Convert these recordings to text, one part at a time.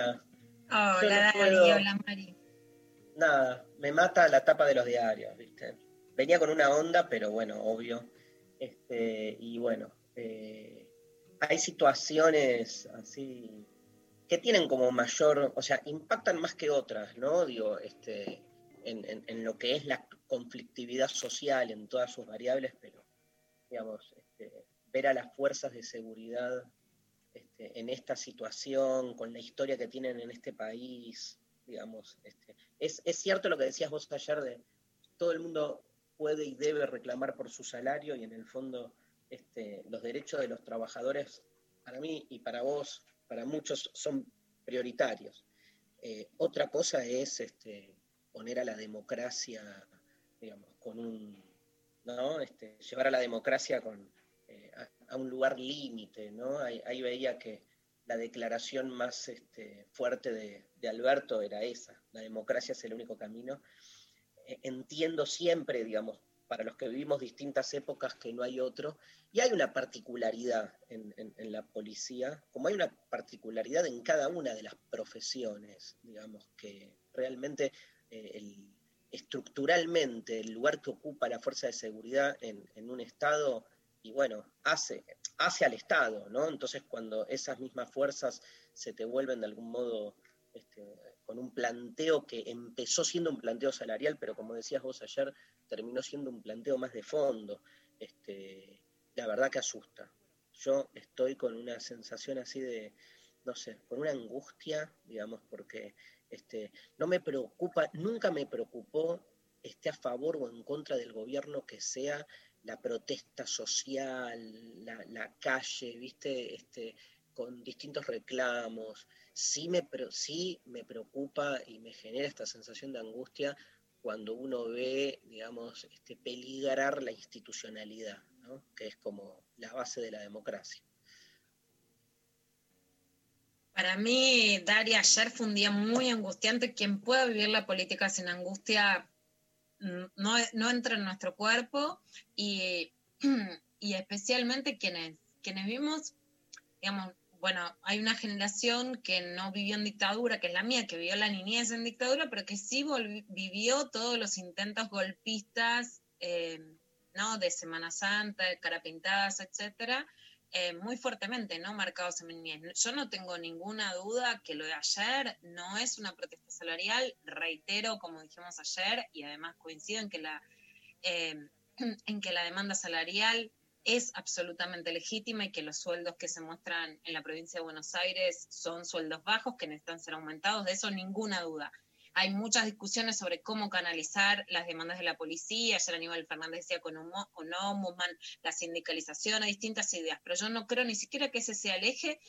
hola no puedo. hola, Mari. nada, me mata la tapa de los diarios, ¿viste? Venía con una onda, pero bueno, obvio. Este, y bueno, eh, hay situaciones así que tienen como mayor, o sea, impactan más que otras, ¿no? Digo, este, en, en- en lo que es la conflictividad social en todas sus variables, pero, digamos, este, ver a las fuerzas de seguridad este, en esta situación, con la historia que tienen en este país, digamos, este, es, es cierto lo que decías vos ayer de todo el mundo puede y debe reclamar por su salario y en el fondo este, los derechos de los trabajadores para mí y para vos, para muchos son prioritarios. Eh, otra cosa es poner a la democracia, digamos, con un, ¿no? Llevar a la democracia con, a, un lugar límite, ¿no? Ahí, ahí veía que la declaración más este, fuerte de, Alberto era esa, la democracia es el único camino. Eh, entiendo siempre, digamos, para los que vivimos distintas épocas que no hay otro, y hay una particularidad en, la policía, como hay una particularidad en cada una de las profesiones, digamos, que realmente eh, estructuralmente el lugar que ocupa la fuerza de seguridad en un Estado, y bueno, hace, hace al Estado, ¿no? Entonces cuando esas mismas fuerzas se te vuelven de algún modo este, con un planteo que empezó siendo un planteo salarial, pero como decías vos ayer, terminó siendo un planteo más de fondo, este, la verdad que asusta. Yo estoy con una sensación así de, no sé, con una angustia, digamos, porque este, no me preocupa, nunca me preocupó esté a favor o en contra del gobierno que sea la protesta social, la, calle, viste, este, con distintos reclamos. Sí me, sí me preocupa y me genera esta sensación de angustia cuando uno ve, digamos, este, peligrar la institucionalidad, ¿no? que es como la base de la democracia. Para mí, Dari, ayer fue un día muy angustiante. Quien pueda vivir la política sin angustia no, no entra en nuestro cuerpo y, y especialmente quienes, quienes vimos, digamos, bueno, hay una generación que no vivió en dictadura, que es la mía, que vivió la niñez en dictadura, pero que sí vivió todos los intentos golpistas, eh, ¿no? De Semana Santa, de cara pintadas, etcétera, eh, muy fuertemente, ¿no? Marcados en mi niñez. Yo no tengo ninguna duda que lo de ayer no es una protesta salarial, reitero, como dijimos ayer, y además coincido en que la, eh, en que la demanda salarial es absolutamente legítima y que los sueldos que se muestran en la provincia de Buenos Aires son sueldos bajos que necesitan ser aumentados, de eso ninguna duda. Hay muchas discusiones sobre cómo canalizar las demandas de la policía. Ayer Aníbal Fernández decía con, Ombudsman, la sindicalización, hay distintas ideas, pero yo no creo ni siquiera que ese sea el eje,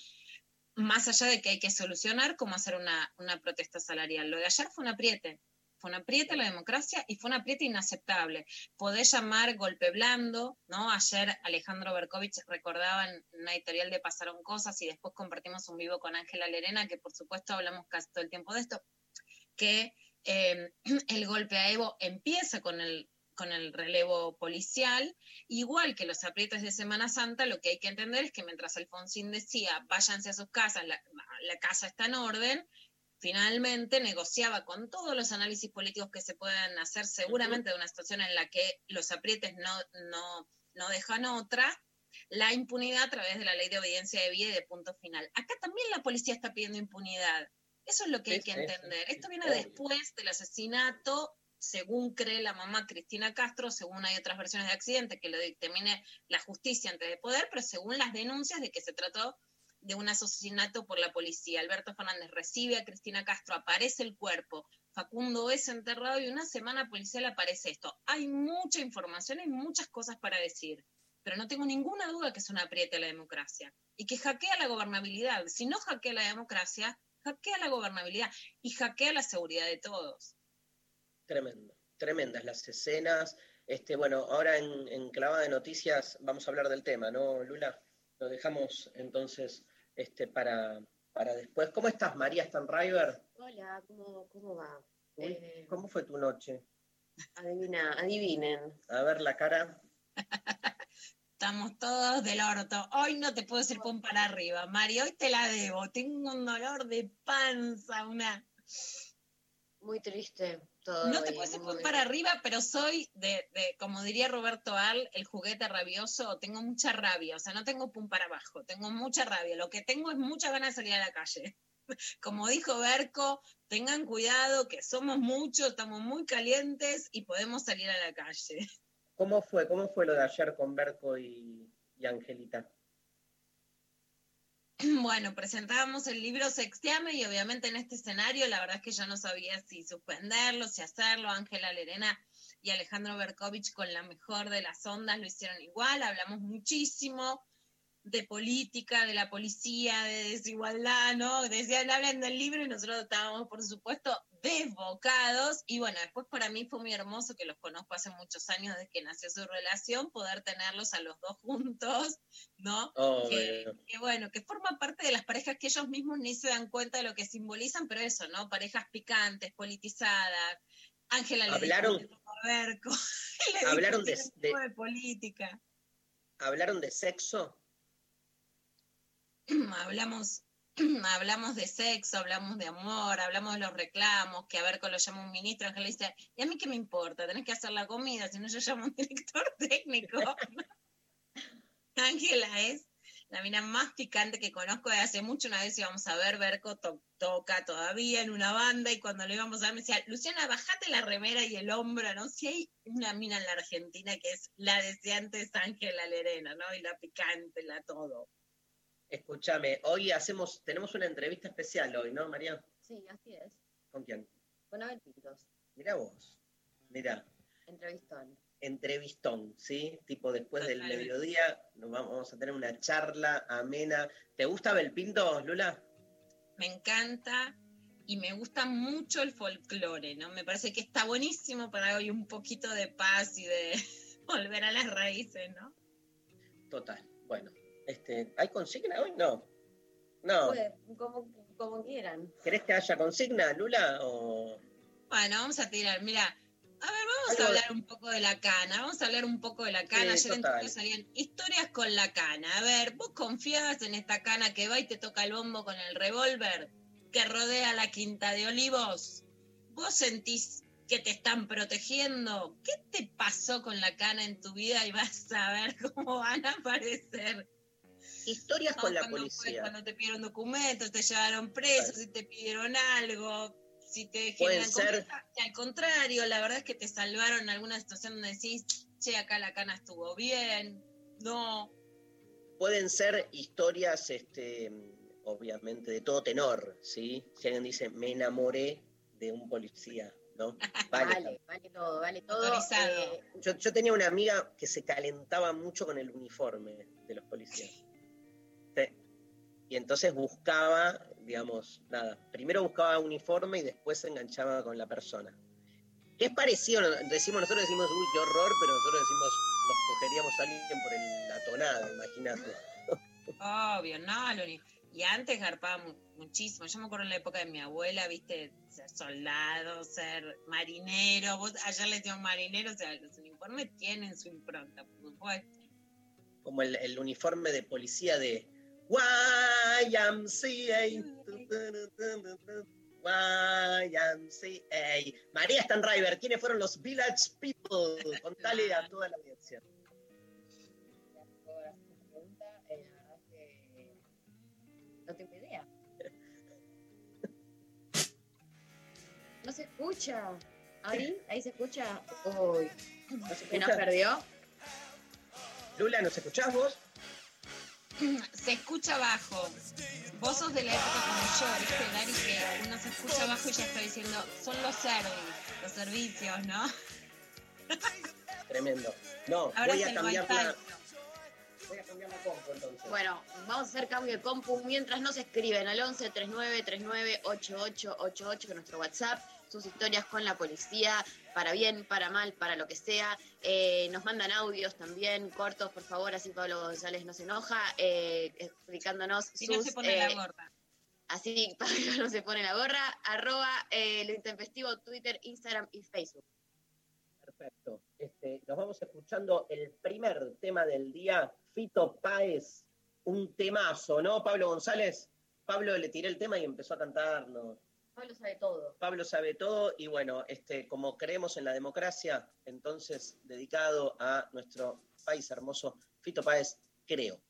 más allá de que hay que solucionar cómo hacer una, una protesta salarial. Lo de ayer fue un apriete, fue un apriete a la democracia y fue un apriete inaceptable. Podés llamar golpe blando, ¿no? Ayer Alejandro Berkovich recordaba en una editorial de Pasaron Cosas y después compartimos un vivo con Ángela Lerena, que por supuesto hablamos casi todo el tiempo de esto, que eh, el golpe a Evo empieza con el, con el relevo policial, igual que los aprietes de Semana Santa, lo que hay que entender es que mientras Alfonsín decía, váyanse a sus casas, la, casa está en orden, finalmente negociaba con todos los análisis políticos que se pueden hacer, seguramente de una situación en la que los aprietes no, no, no dejan otra, la impunidad a través de la ley de obediencia de vida y de punto final. Acá también la policía está pidiendo impunidad. Eso es lo que hay que entender. Esto viene después del asesinato, según cree la mamá Cristina Castro, según hay otras versiones de accidente que lo dictamine la justicia antes de poder, pero según las denuncias de que se trató de un asesinato por la policía. Alberto Fernández recibe a Cristina Castro, aparece el cuerpo, Facundo es enterrado y una semana policial aparece esto. Hay mucha información, hay muchas cosas para decir, pero no tengo ninguna duda que es un apriete a la democracia y que hackea la gobernabilidad. Si no hackea la democracia, hackea la gobernabilidad y hackea la seguridad de todos. Tremendo, tremendas las escenas. Este, bueno, ahora en, en Clavada de Noticias vamos a hablar del tema, ¿no, Lula? Lo dejamos entonces este, para, para después. ¿Cómo estás, María Stanriver? Hola, ¿cómo, cómo va? Uy, Eh, ¿Cómo fue tu noche? adivina, adivinen. A ver la cara. Estamos todos del orto. Hoy no te puedo decir pum para arriba, Mari. Hoy te la debo. Tengo un dolor de panza, una. Muy triste todo. No te puedo decir pum para arriba, pero soy de, de, como diría Roberto Al, el juguete rabioso. Tengo mucha rabia. O sea, no tengo pum para abajo. Tengo mucha rabia. Lo que tengo es mucha ganas de salir a la calle. Como dijo Berco, tengan cuidado que somos muchos, estamos muy calientes y podemos salir a la calle. ¿Cómo fue? ¿Cómo fue lo de ayer con Berco y, y Angelita? Bueno, presentábamos el libro Sextiame y obviamente en este escenario la verdad es que yo no sabía si suspenderlo, si hacerlo. Ángela Lerena y Alejandro Berkovich con la mejor de las ondas lo hicieron igual. Hablamos muchísimo de política, de la policía, de desigualdad, ¿no? Decían, hablan del libro y nosotros estábamos, por supuesto, desbocados. Y bueno, después para mí fue muy hermoso, que los conozco hace muchos años desde que nació su relación, poder tenerlos a los dos juntos, ¿no? Oh, que, bueno. que, bueno, que forma parte de las parejas que ellos mismos ni se dan cuenta de lo que simbolizan, pero eso, ¿no? Parejas picantes, politizadas. Ángela Hablaron- Berco, le Hablaron de- de- de política. ¿Hablaron de sexo? hablamos, hablamos de sexo, hablamos de amor, hablamos de los reclamos, que a Berco lo llama un ministro, Ángela dice, ¿y a mí qué me importa? Tenés que hacer la comida, si no yo llamo un director técnico. Ángela es la mina más picante que conozco de hace mucho. Una vez íbamos a ver, Berco to- toca todavía en una banda y cuando lo íbamos a ver me decía, Luciana, bajate la remera y el hombro, ¿no? Si hay una mina en la Argentina que es la deseante es Ángela Lerena, ¿no? Y la picante, la todo. Escúchame, hoy hacemos, tenemos una entrevista especial hoy, ¿no, María? Sí, así es. ¿Con quién? Con Abel Pintos, Mirá vos. Mirá, entrevistón. entrevistón, ¿sí? Tipo después del mediodía nos vamos a tener una charla amena. ¿Te gusta Belpinto, Lula? Me encanta y me gusta mucho el folclore, ¿no? Me parece que está buenísimo para hoy un poquito de paz y de volver a las raíces, ¿no? Total. Bueno, este, ¿hay consigna hoy? No. No. Pues, como, como quieran. ¿Querés que haya consigna, Lula? O... Bueno, vamos a tirar, mira, a ver, vamos Algo a hablar un poco de la cana, vamos a hablar un poco de la cana. Sí, Ayer en total. Twitter salían historias con la cana. A ver, ¿vos confiabas en esta cana que va y te toca el bombo con el revólver que rodea la Quinta de Olivos? ¿Vos sentís que te están protegiendo? ¿Qué te pasó con la cana en tu vida y vas a ver cómo van a aparecer? Historias No, con la fue- policía. Cuando te pidieron documentos, te llevaron preso, si te pidieron algo, si te generan ser- al contrario, la verdad es que te salvaron en alguna situación donde decís, che, acá la cana estuvo bien, no. Pueden ser historias, este, obviamente, de todo tenor, ¿sí? Si alguien dice, me enamoré de un policía, ¿no? Vale. Vale, vale todo, vale todo. Eh, Yo, yo tenía una amiga que se calentaba mucho con el uniforme de los policías. Y entonces buscaba, digamos, nada, primero buscaba uniforme y después se enganchaba con la persona. Que es parecido, decimos, nosotros decimos, uy, qué horror, pero nosotros decimos, nos cogeríamos a alguien por el, la tonada, imagínate. Obvio, no, lo uni- Y antes garpaba mu- muchísimo. Yo me acuerdo en la época de mi abuela, viste, ser soldado, ser marinero. Vos ayer le decían marinero, o sea, los uniformes tienen su impronta, por supuesto. Como el, el uniforme de policía de YMCA. YMCA. María Stanriver, ¿quiénes fueron los Village People? Contale a toda la audiencia. no tengo idea. escucha? ¿Ahí? ¿Ahí se escucha? Uy, ¿No se ¿que nos perdió? Lula, ¿nos escuchás vos? Se escucha bajo. Vos sos de la época como yo, ¿viste, Dari? Que uno se escucha bajo y ya está diciendo, son los servicios, los servicios, ¿no? Tremendo. No, Ahora voy a el cambiar la, voy a cambiar la compu entonces. Bueno, vamos a hacer cambio de compu mientras nos escriben al 11 39 39 88 88 que es nuestro WhatsApp, sus historias con la policía, para bien, para mal, para lo que sea. Eh, nos mandan audios también, cortos, por favor, así Pablo González no se enoja, eh, explicándonos Si sus... no se pone eh, la gorra. Así Pablo no se pone la gorra, arroba eh, lo intempestivo, Twitter, Instagram y Facebook. Perfecto. Este, nos vamos escuchando el primer tema del día, Fito Páez, un temazo, ¿no, Pablo González? Pablo le tiré el tema y empezó a cantarlo. Pablo sabe todo. Pablo sabe todo y bueno, este, como creemos en la democracia, entonces dedicado a nuestro país hermoso, Fito Páez, creo.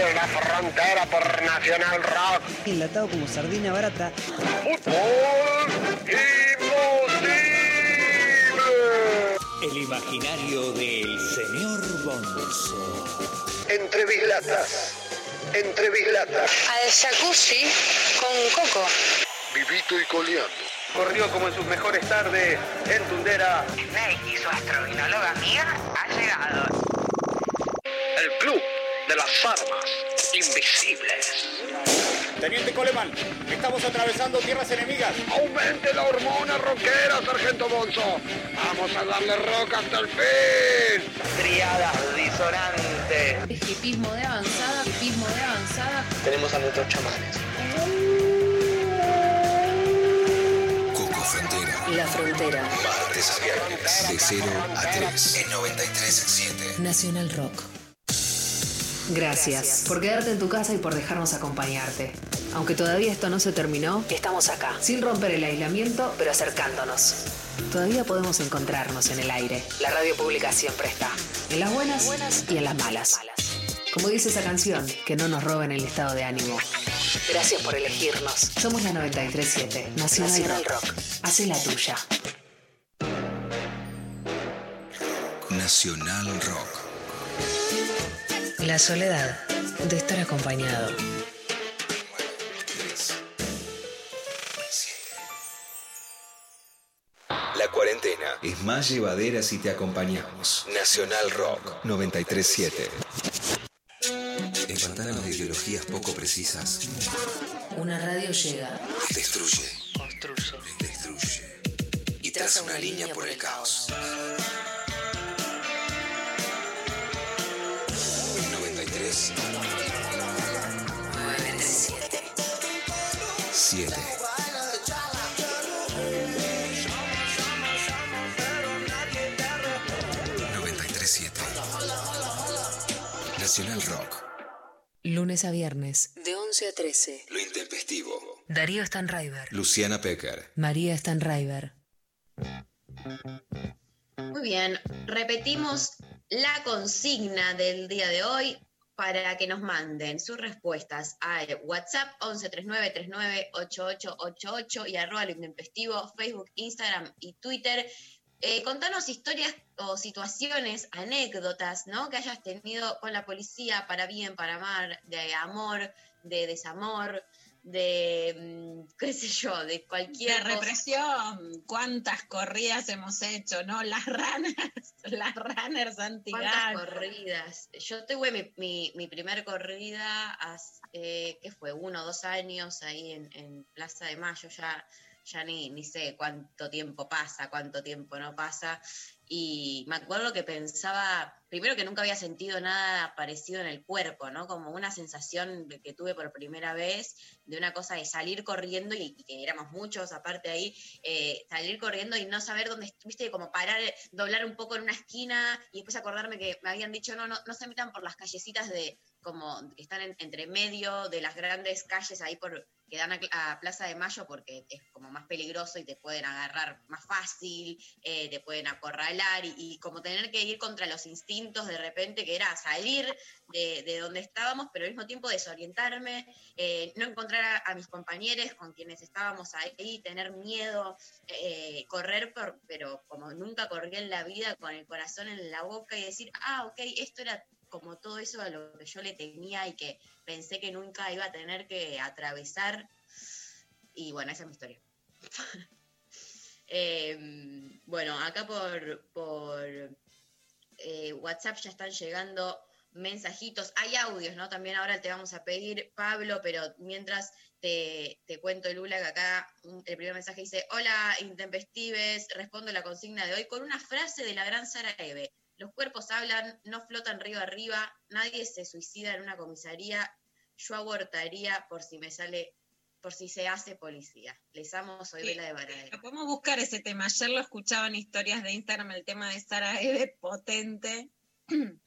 En la frontera por Nacional Rock. Enlatado como sardina barata. Fútbol imposible. El imaginario del señor Bonzo. Entre bislatas. Entre bislatas. Al jacuzzi con coco. Vivito y coleando. Corrió como en sus mejores tardes en Tundera. Snake y su astrovinóloga amiga ha llegado. El club de las armas invisibles. Teniente Coleman, estamos atravesando tierras enemigas. Aumente la hormona rockera, Sargento Bonzo. Vamos a darle rock hasta el fin. Triadas disonantes. Hipismo de avanzada, hipismo de avanzada. Tenemos a nuestros chamanes. Coco Frontera. La Frontera. Martes a viernes. De 0 a 3. En 93.7. Nacional Rock. Gracias por quedarte en tu casa y por dejarnos acompañarte. Aunque todavía esto no se terminó, estamos acá, sin romper el aislamiento, pero acercándonos. Todavía podemos encontrarnos en el aire. La radio pública siempre está, en las buenas, y en las malas. Como dice esa canción, que no nos roben el estado de ánimo. Gracias por elegirnos. Somos la 937, Nacional, Nacional Rock. Hace la tuya. Nacional Rock. La soledad de estar acompañado. La cuarentena es más llevadera si te acompañamos. Nacional Rock 937. En pantanos de ideologías poco precisas, Una radio llega. destruye, Construye. destruye y traza una línea por el caos. Nacional Rock. Lunes a viernes. De 11 a 13. Lo intempestivo. Darío Stanraiver. Luciana Pecker. María Stanraiver. Muy bien, repetimos la consigna del día de hoy para que nos manden sus respuestas a WhatsApp 1139398888 y arroba lo intempestivo, Facebook, Instagram y Twitter. Eh, contanos historias o situaciones, anécdotas, ¿no? Que hayas tenido con la policía para bien, para mal, de amor, de desamor, de, mm, qué sé yo, de cualquier De cosa. represión, cuántas corridas hemos hecho, ¿no? Las runners, las runners anti ¿Cuántas corridas? Yo tuve mi, mi, mi primer corrida hace, eh, ¿qué fue? Uno o dos años ahí en, en Plaza de Mayo, ya, ya ni, ni sé cuánto tiempo pasa, cuánto tiempo no pasa. Y me acuerdo que pensaba, primero que nunca había sentido nada parecido en el cuerpo, ¿no? Como una sensación que tuve por primera vez de una cosa de salir corriendo y, que éramos muchos aparte ahí, eh, salir corriendo y no saber dónde, viste, como parar, doblar un poco en una esquina y después acordarme que me habían dicho, no, no, no se metan por las callecitas de, como están en- entre medio de las grandes calles ahí por que dan a, Plaza de Mayo porque es como más peligroso y te pueden agarrar más fácil, eh, te pueden acorralar y, como tener que ir contra los instintos de repente, que era salir de, de donde estábamos, pero al mismo tiempo desorientarme, eh, no encontrar a, a mis compañeros con quienes estábamos ahí, tener miedo, eh, correr, por- pero como nunca corrí en la vida, con el corazón en la boca y decir, ah, ok, esto era como todo eso a lo que yo le tenía y que pensé que nunca iba a tener que atravesar. Y bueno, esa es mi historia. Eh, bueno, acá por, por eh, WhatsApp ya están llegando mensajitos. Hay audios, ¿no? También ahora te vamos a pedir, Pablo, pero mientras te, te cuento, Lula, que acá el primer mensaje dice, hola, intempestives, respondo la consigna de hoy con una frase de la gran Sara Eve. Los cuerpos hablan, no flotan río arriba, nadie se suicida en una comisaría, yo abortaría por si me sale, por si se hace policía. Les amo, soy Sí. Vela de Varadero. Podemos buscar ese tema. Ayer lo escuchaba en historias de Instagram, el tema de Sara Eve, potente.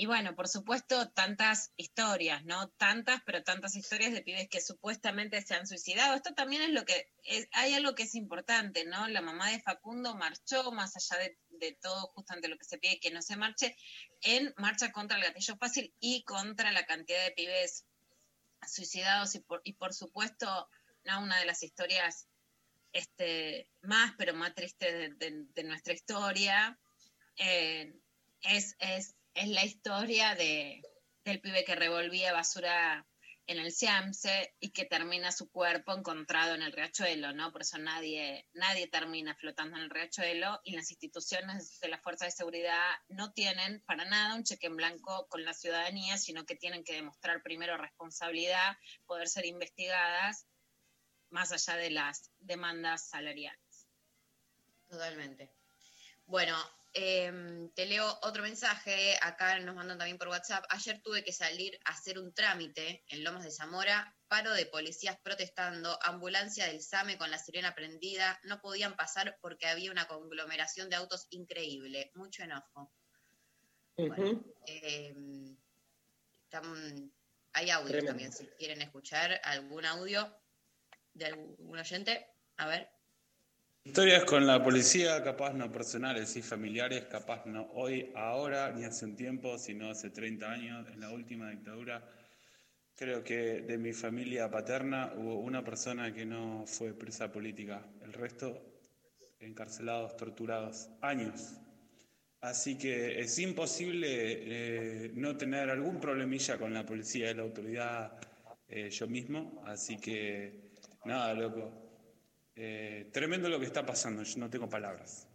y bueno, por supuesto, tantas historias, ¿no? Tantas, pero tantas historias de pibes que supuestamente se han suicidado. Esto también es lo que, hay algo que es importante, ¿no? La mamá de Facundo marchó, más allá de, de todo, justamente lo que se pide que no se marche, en marcha contra el gatillo fácil y contra la cantidad de pibes suicidados y por, y por supuesto, ¿no? una de las historias este, más, pero más tristes de, nuestra historia, eh, es, es es la historia de, del pibe que revolvía basura en el Siamse y que termina su cuerpo encontrado en el riachuelo, ¿no? Por eso nadie, nadie termina flotando en el riachuelo y las instituciones de la fuerza de seguridad no tienen para nada un cheque en blanco con la ciudadanía, sino que tienen que demostrar primero responsabilidad, poder ser investigadas más allá de las demandas salariales. Totalmente. Bueno, Em, te leo otro mensaje, acá nos mandan también por WhatsApp. Ayer tuve que salir a hacer un trámite en Lomas de Zamora, paro de policías protestando, ambulancia del SAME con la sirena prendida, no podían pasar porque había una conglomeración de autos increíble, mucho enojo. Em, hay audio también, si quieren escuchar algún audio de algún oyente, a ver. Historias con la policía, capaz no personales y familiares, capaz no hoy, ahora, ni hace un tiempo, sino hace 30 años, en la última dictadura. Creo que de mi familia paterna hubo una persona que no fue presa política, el resto encarcelados, torturados, años. Así que es imposible eh, no tener algún problemilla con la policía y la autoridad eh, yo mismo. Así que, nada, loco, eh, tremendo lo que está pasando, yo no tengo palabras.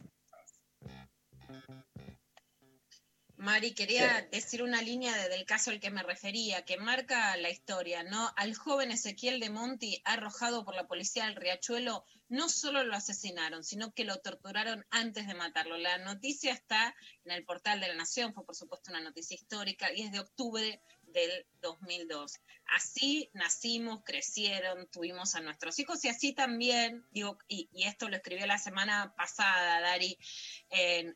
Mari, quería decir una línea del caso al que me refería, que marca la historia, ¿no? Al joven Ezequiel de Monti, arrojado por la policía del Riachuelo, no solo lo asesinaron, sino que lo torturaron antes de matarlo. La noticia está en el portal de la Nación, fue por supuesto una noticia histórica, y es de octubre del 2002. Así nacimos, crecieron, tuvimos a nuestros hijos y así también, digo, y, esto lo escribió la semana pasada, Dari,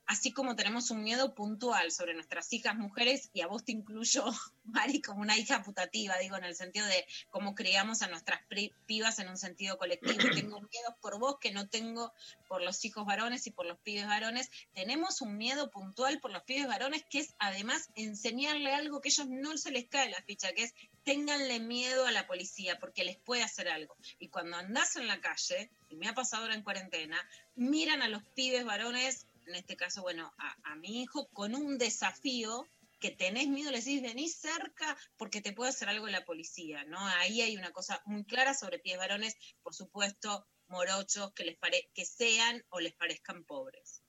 así como tenemos un miedo puntual sobre nuestras hijas mujeres, y a vos te incluyo, Mari, como una hija putativa, digo, en el sentido de cómo criamos a nuestras pibas en un sentido colectivo. Tengo miedo por vos que no tengo por los hijos varones y por los pibes varones. Tenemos un miedo puntual por los pibes varones que es además enseñarle algo que ellos no se les cae la ficha, que es ténganle miedo a la policía porque les puede hacer algo. Y cuando andás en la calle, y me ha pasado ahora en cuarentena, miran a los pibes varones, en este caso, bueno, a, mi hijo, con un desafío que tenés miedo, le decís, venís cerca porque te puede hacer algo la policía, ¿no? Ahí hay una cosa muy clara sobre pibes varones, por supuesto, morochos, que, les pare que sean o les parezcan pobres.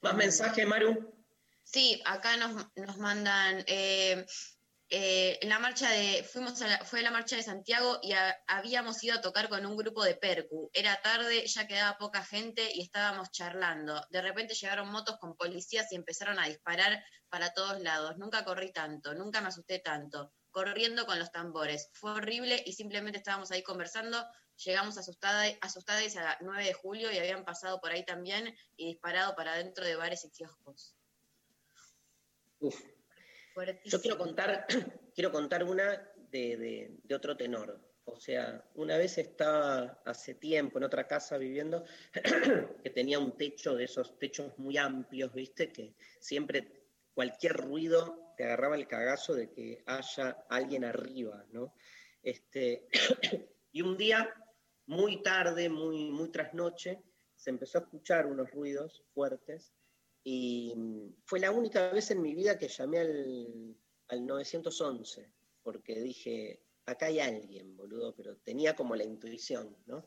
¿Más mensaje, Maru? Sí, acá nos, nos mandan, eh, eh, la marcha de, fuimos a la, fue la marcha de Santiago y habíamos ido a tocar con un grupo de percu. Era tarde, ya quedaba poca gente y estábamos charlando. De repente llegaron motos con policías y empezaron a disparar para todos lados. Nunca corrí tanto, nunca me asusté tanto, corriendo con los tambores. Fue horrible y simplemente estábamos ahí conversando. Llegamos asustadas a 9 de julio y habían pasado por ahí también y disparado para dentro de bares y kioscos. Yo quiero contar, quiero contar una de, otro tenor. O sea, una vez estaba hace tiempo en otra casa viviendo que tenía un techo de esos techos muy amplios, ¿viste? Que siempre cualquier ruido te agarraba el cagazo de que haya alguien arriba, ¿no? Este, y un día, muy tarde, muy, muy trasnoche, se empezó a escuchar unos ruidos fuertes y mm, fue la única vez en mi vida que llamé al, 911, porque dije, acá hay alguien, boludo, pero tenía como la intuición, ¿no?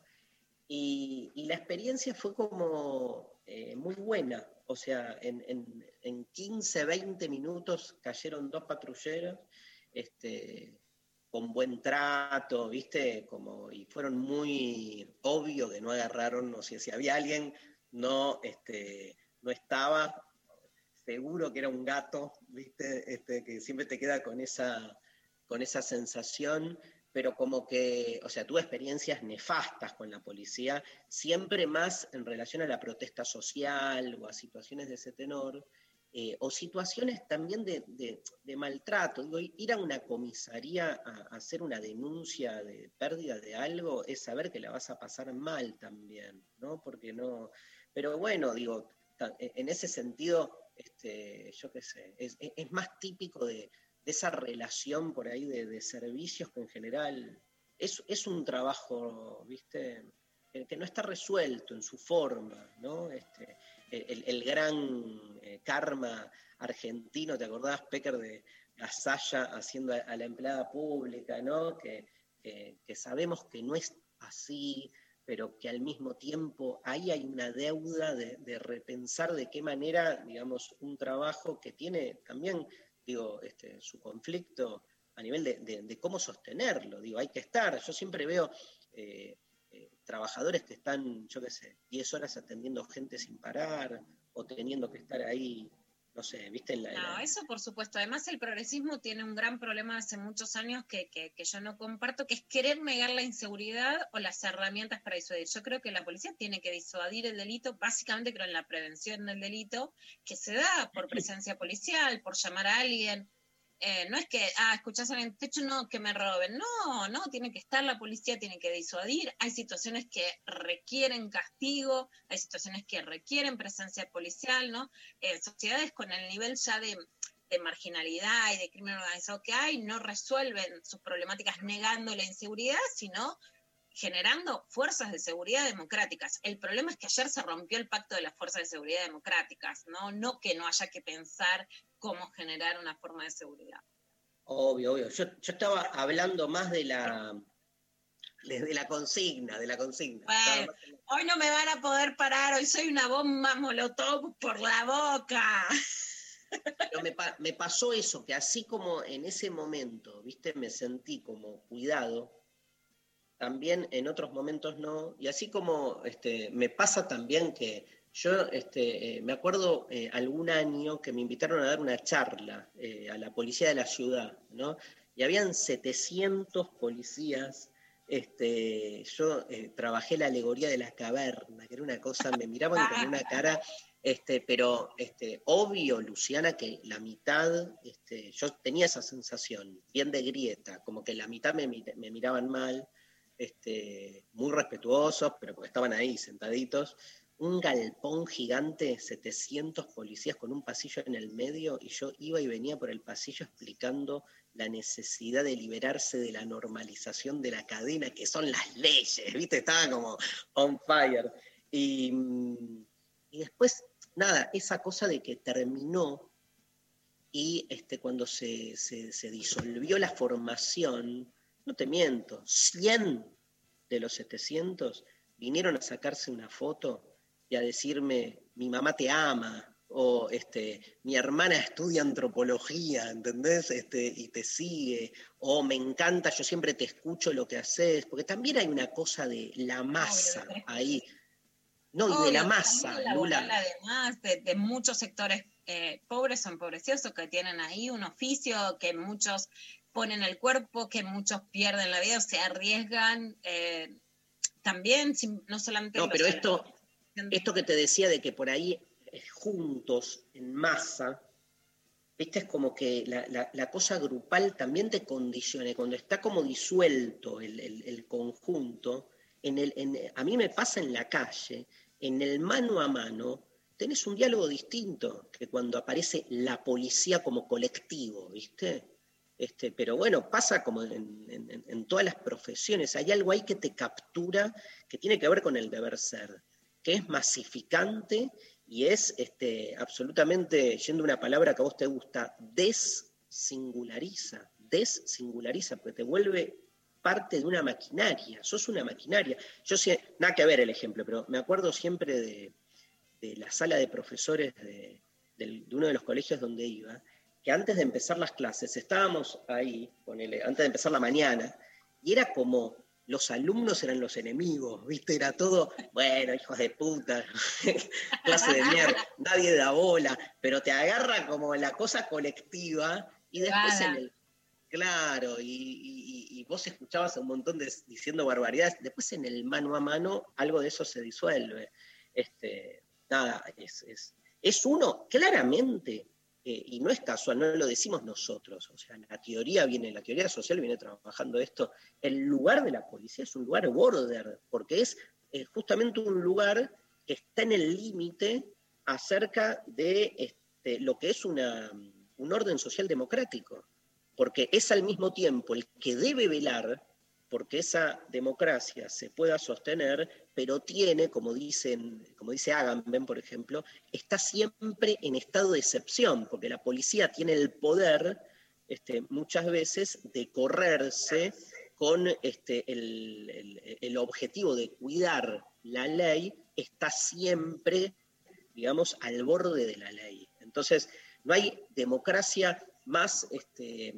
Y, la experiencia fue como eh, muy buena, o sea, en, en, 15, 20 minutos cayeron dos patrulleros, este, con buen trato, ¿viste? Como, y fueron muy obvio que no agarraron, no sé, si había alguien, no, este, no estaba, seguro que era un gato, ¿viste? Este, que siempre te queda con esa, con esa sensación, pero como que, o sea, tuve experiencias nefastas con la policía, siempre más en relación a la protesta social o a situaciones de ese tenor, eh, o situaciones también de, de- maltrato. Digo, ir a una comisaría a, a hacer una denuncia de pérdida de algo es saber que la vas a pasar mal también, ¿no? Porque no. Pero bueno, digo, en ese sentido, este, yo qué sé, es, más típico de, esa relación por ahí de, servicios que en general es, es un trabajo, ¿viste? Que, no está resuelto en su forma, ¿no? Este, el, gran eh, karma argentino, ¿te acordás, Pecker, de Gasalla haciendo a, la empleada pública, ¿no? Que- que sabemos que no es así, pero que al mismo tiempo ahí hay una deuda de, repensar de qué manera, digamos, un trabajo que tiene también, digo, este, su conflicto a nivel de, de- de cómo sostenerlo, digo, hay que estar, yo siempre veo... eh, eh, trabajadores que están, yo qué sé, 10 horas atendiendo gente sin parar o teniendo que estar ahí, no sé, viste, la... No, la- eso por supuesto. Además, el progresismo tiene un gran problema hace muchos años que, que- que yo no comparto, que es querer negar la inseguridad o las herramientas para disuadir. Yo creo que la policía tiene que disuadir el delito, básicamente creo en la prevención del delito, que se da por presencia policial, por llamar a alguien. Eh, no es que, ah, escuchás en el techo, no, que me roben. No, no, tiene que estar la policía, tiene que disuadir. Hay situaciones que requieren castigo, hay situaciones que requieren presencia policial, ¿no? Eh, sociedades con el nivel ya de, de marginalidad y de crimen organizado que hay no resuelven sus problemáticas negando la inseguridad, sino generando fuerzas de seguridad democráticas. El problema es que ayer se rompió el pacto de las fuerzas de seguridad democráticas, ¿no? No que no haya que pensar cómo generar una forma de seguridad. Obvio, obvio. Yo, yo estaba hablando más de la, de, la consigna, de la consigna. Bueno, hoy no me van a poder parar, hoy soy una bomba molotov por la boca. Pero me, pa- me pasó eso, que así como en ese momento, viste, me sentí como cuidado, también en otros momentos no, y así como este, me pasa también que yo este, eh, me acuerdo eh, algún año que me invitaron a dar una charla eh, a la policía de la ciudad, ¿no? Y habían 700 policías. Este, yo trabajé la alegoría de la caverna, que era una cosa, me miraban con una cara este, pero este, obvio, Luciana, que la mitad, este, yo tenía esa sensación, bien de grieta, como que la mitad me, me miraban mal, este, muy respetuosos, pero porque estaban ahí sentaditos. Un galpón gigante, 700 policías con un pasillo en el medio, y yo iba y venía por el pasillo explicando la necesidad de liberarse de la normalización de la cadena, que son las leyes, ¿viste? Estaba como on fire. Y, y después, nada, esa cosa de que terminó y este, cuando se, se- se disolvió la formación, no te miento, 100 de los 700 vinieron a sacarse una foto y a decirme, mi mamá te ama, o este, mi hermana estudia antropología, ¿entendés? Este, y te sigue, o me encanta, yo siempre te escucho lo que haces, porque también hay una cosa de la masa ahí. No, y de la masa, Lula. además de, de muchos sectores eh, pobres o empobrecidos que tienen ahí un oficio que muchos ponen el cuerpo, que muchos pierden la vida o se arriesgan. eh, también, sin- no solamente... No, pero esto, esto que te decía de que por ahí eh, juntos, en masa, viste, es como que la, la- la cosa grupal también te condiciona. Cuando está como disuelto el, el- el conjunto, en el, en- a mí me pasa en la calle, en el mano a mano, tenés un diálogo distinto que cuando aparece la policía como colectivo, ¿viste? Este, pero bueno, pasa como en, todas las profesiones. Hay algo ahí que te captura que tiene que ver con el deber ser, que es masificante y es este, absolutamente, yendo una palabra que a vos te gusta, dessingulariza, dessingulariza, porque te vuelve parte de una maquinaria, sos una maquinaria. Yo sé, nada que ver el ejemplo, pero me acuerdo siempre de, la sala de profesores de uno de los colegios donde iba, que antes de empezar las clases estábamos ahí, ponele, antes de empezar la mañana, y era como los alumnos eran los enemigos, ¿viste? Era todo, bueno, hijos de puta, clase de mierda, nadie da bola, pero te agarra como la cosa colectiva y después en el. Claro, y, y- y- y vos escuchabas a un montón de diciendo barbaridades, después en el mano a mano algo de eso se disuelve. Este, nada, es, es, es uno claramente, eh, y no es casual, no lo decimos nosotros, o sea, la teoría viene, la teoría social viene trabajando esto, el lugar de la policía es un lugar border, porque es eh, justamente un lugar que está en el límite acerca de este, lo que es una, un orden social democrático, porque es al mismo tiempo el que debe velar porque esa democracia se pueda sostener, pero tiene, como, dicen, como dice Agamben, por ejemplo, está siempre en estado de excepción, porque la policía tiene el poder este, muchas veces de correrse con este, el, objetivo de cuidar la ley, está siempre, digamos, al borde de la ley. Entonces, no hay democracia más, este,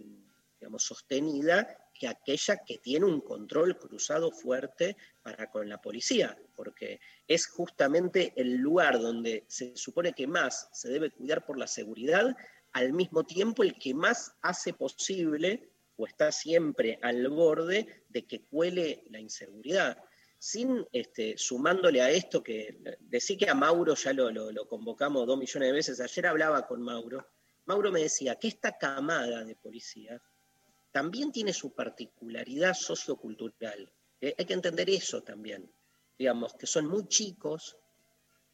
digamos, sostenida que aquella que tiene un control cruzado fuerte para con la policía, porque es justamente el lugar donde se supone que más se debe cuidar por la seguridad, al mismo tiempo el que más hace posible o está siempre al borde de que cuele la inseguridad. Sin este, sumándole a esto que decía que a Mauro ya lo, lo convocamos dos millones de veces, ayer hablaba con Mauro, Mauro me decía que esta camada de policías también tiene su particularidad sociocultural. Eh, hay que entender eso también. Digamos, que son muy chicos,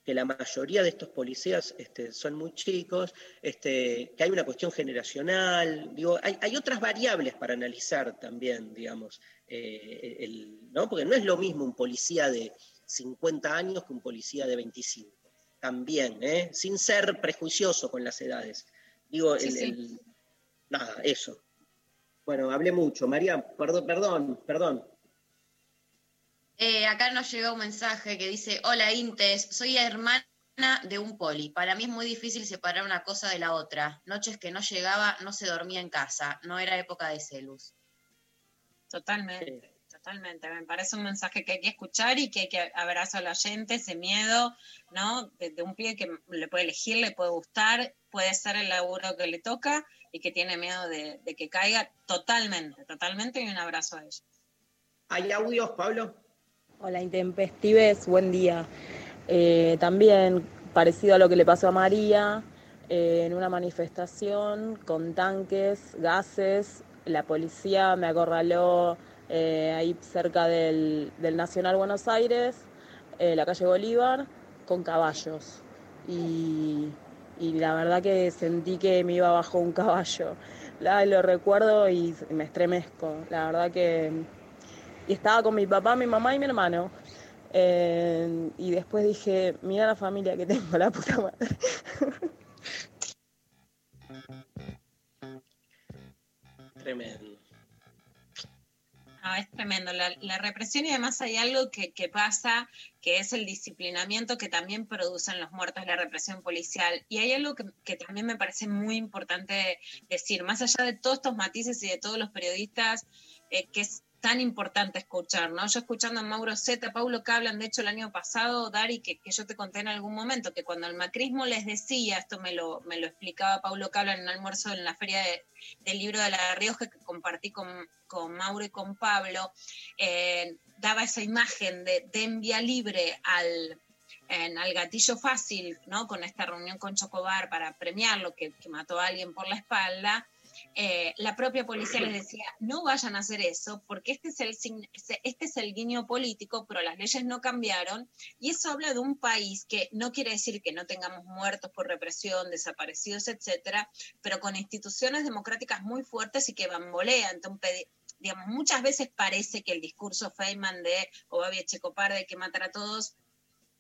que la mayoría de estos policías este, son muy chicos, este, que hay una cuestión generacional, digo, hay, otras variables para analizar también, digamos, eh, ¿no? porque no es lo mismo un policía de 50 años que un policía de 25, también, ¿eh? sin ser prejuicioso con las edades. Digo, el, nada, eso. Bueno, hablé mucho. María, perdón, perdón, perdón. Eh, acá nos llegó un mensaje que dice, hola Intes, soy hermana de un poli. Para mí es muy difícil separar una cosa de la otra. Noches que no llegaba, no se dormía en casa. No era época de celos. Totalmente, totalmente. Me parece un mensaje que hay que escuchar y que hay que abrazar a la gente, ese miedo, ¿no? De, un pie que le puede elegir, le puede gustar, puede ser el laburo que le toca y que tiene miedo de, que caiga totalmente, totalmente, y un abrazo a ellos. ¿Hay audios, Pablo? Hola, Intempestives, buen día. Eh, también, parecido a lo que le pasó a María, eh, en una manifestación con tanques, gases, la policía me acorraló eh, ahí cerca del, del, Nacional Buenos Aires, la calle Bolívar, con caballos. Y y la verdad que sentí que me iba bajo un caballo. Lo recuerdo y me estremezco. La verdad que... Y estaba con mi papá, mi mamá y mi hermano. Eh, y después dije, mira la familia que tengo, la puta madre. Tremendo es tremendo. La, represión y además hay algo que, pasa, que es el disciplinamiento que también producen los muertos la represión policial. Y hay algo que, también me parece muy importante decir, más allá de todos estos matices y de todos los periodistas, eh, que tan importante escuchar, ¿no? Yo escuchando a Mauro Zeta, Paulo hablan, de hecho el año pasado, Dari, que, que, yo te conté en algún momento, que cuando el macrismo les decía, esto me lo, me lo explicaba Paulo Cablan en un almuerzo en la feria del libro de La Rioja que compartí con, con Mauro y con Pablo, eh, daba esa imagen de, envía libre al, al gatillo fácil, ¿no? Con esta reunión con Chocobar para premiarlo, que, que mató a alguien por la espalda, eh, la propia policía les decía, no vayan a hacer eso, porque este es, el, este es el guiño político, pero las leyes no cambiaron, y eso habla de un país que no quiere decir que no tengamos muertos por represión, desaparecidos, etcétera, pero con instituciones democráticas muy fuertes y que. Entonces, digamos, muchas veces parece que el discurso Feynman de Obavia Checopar de que matar a todos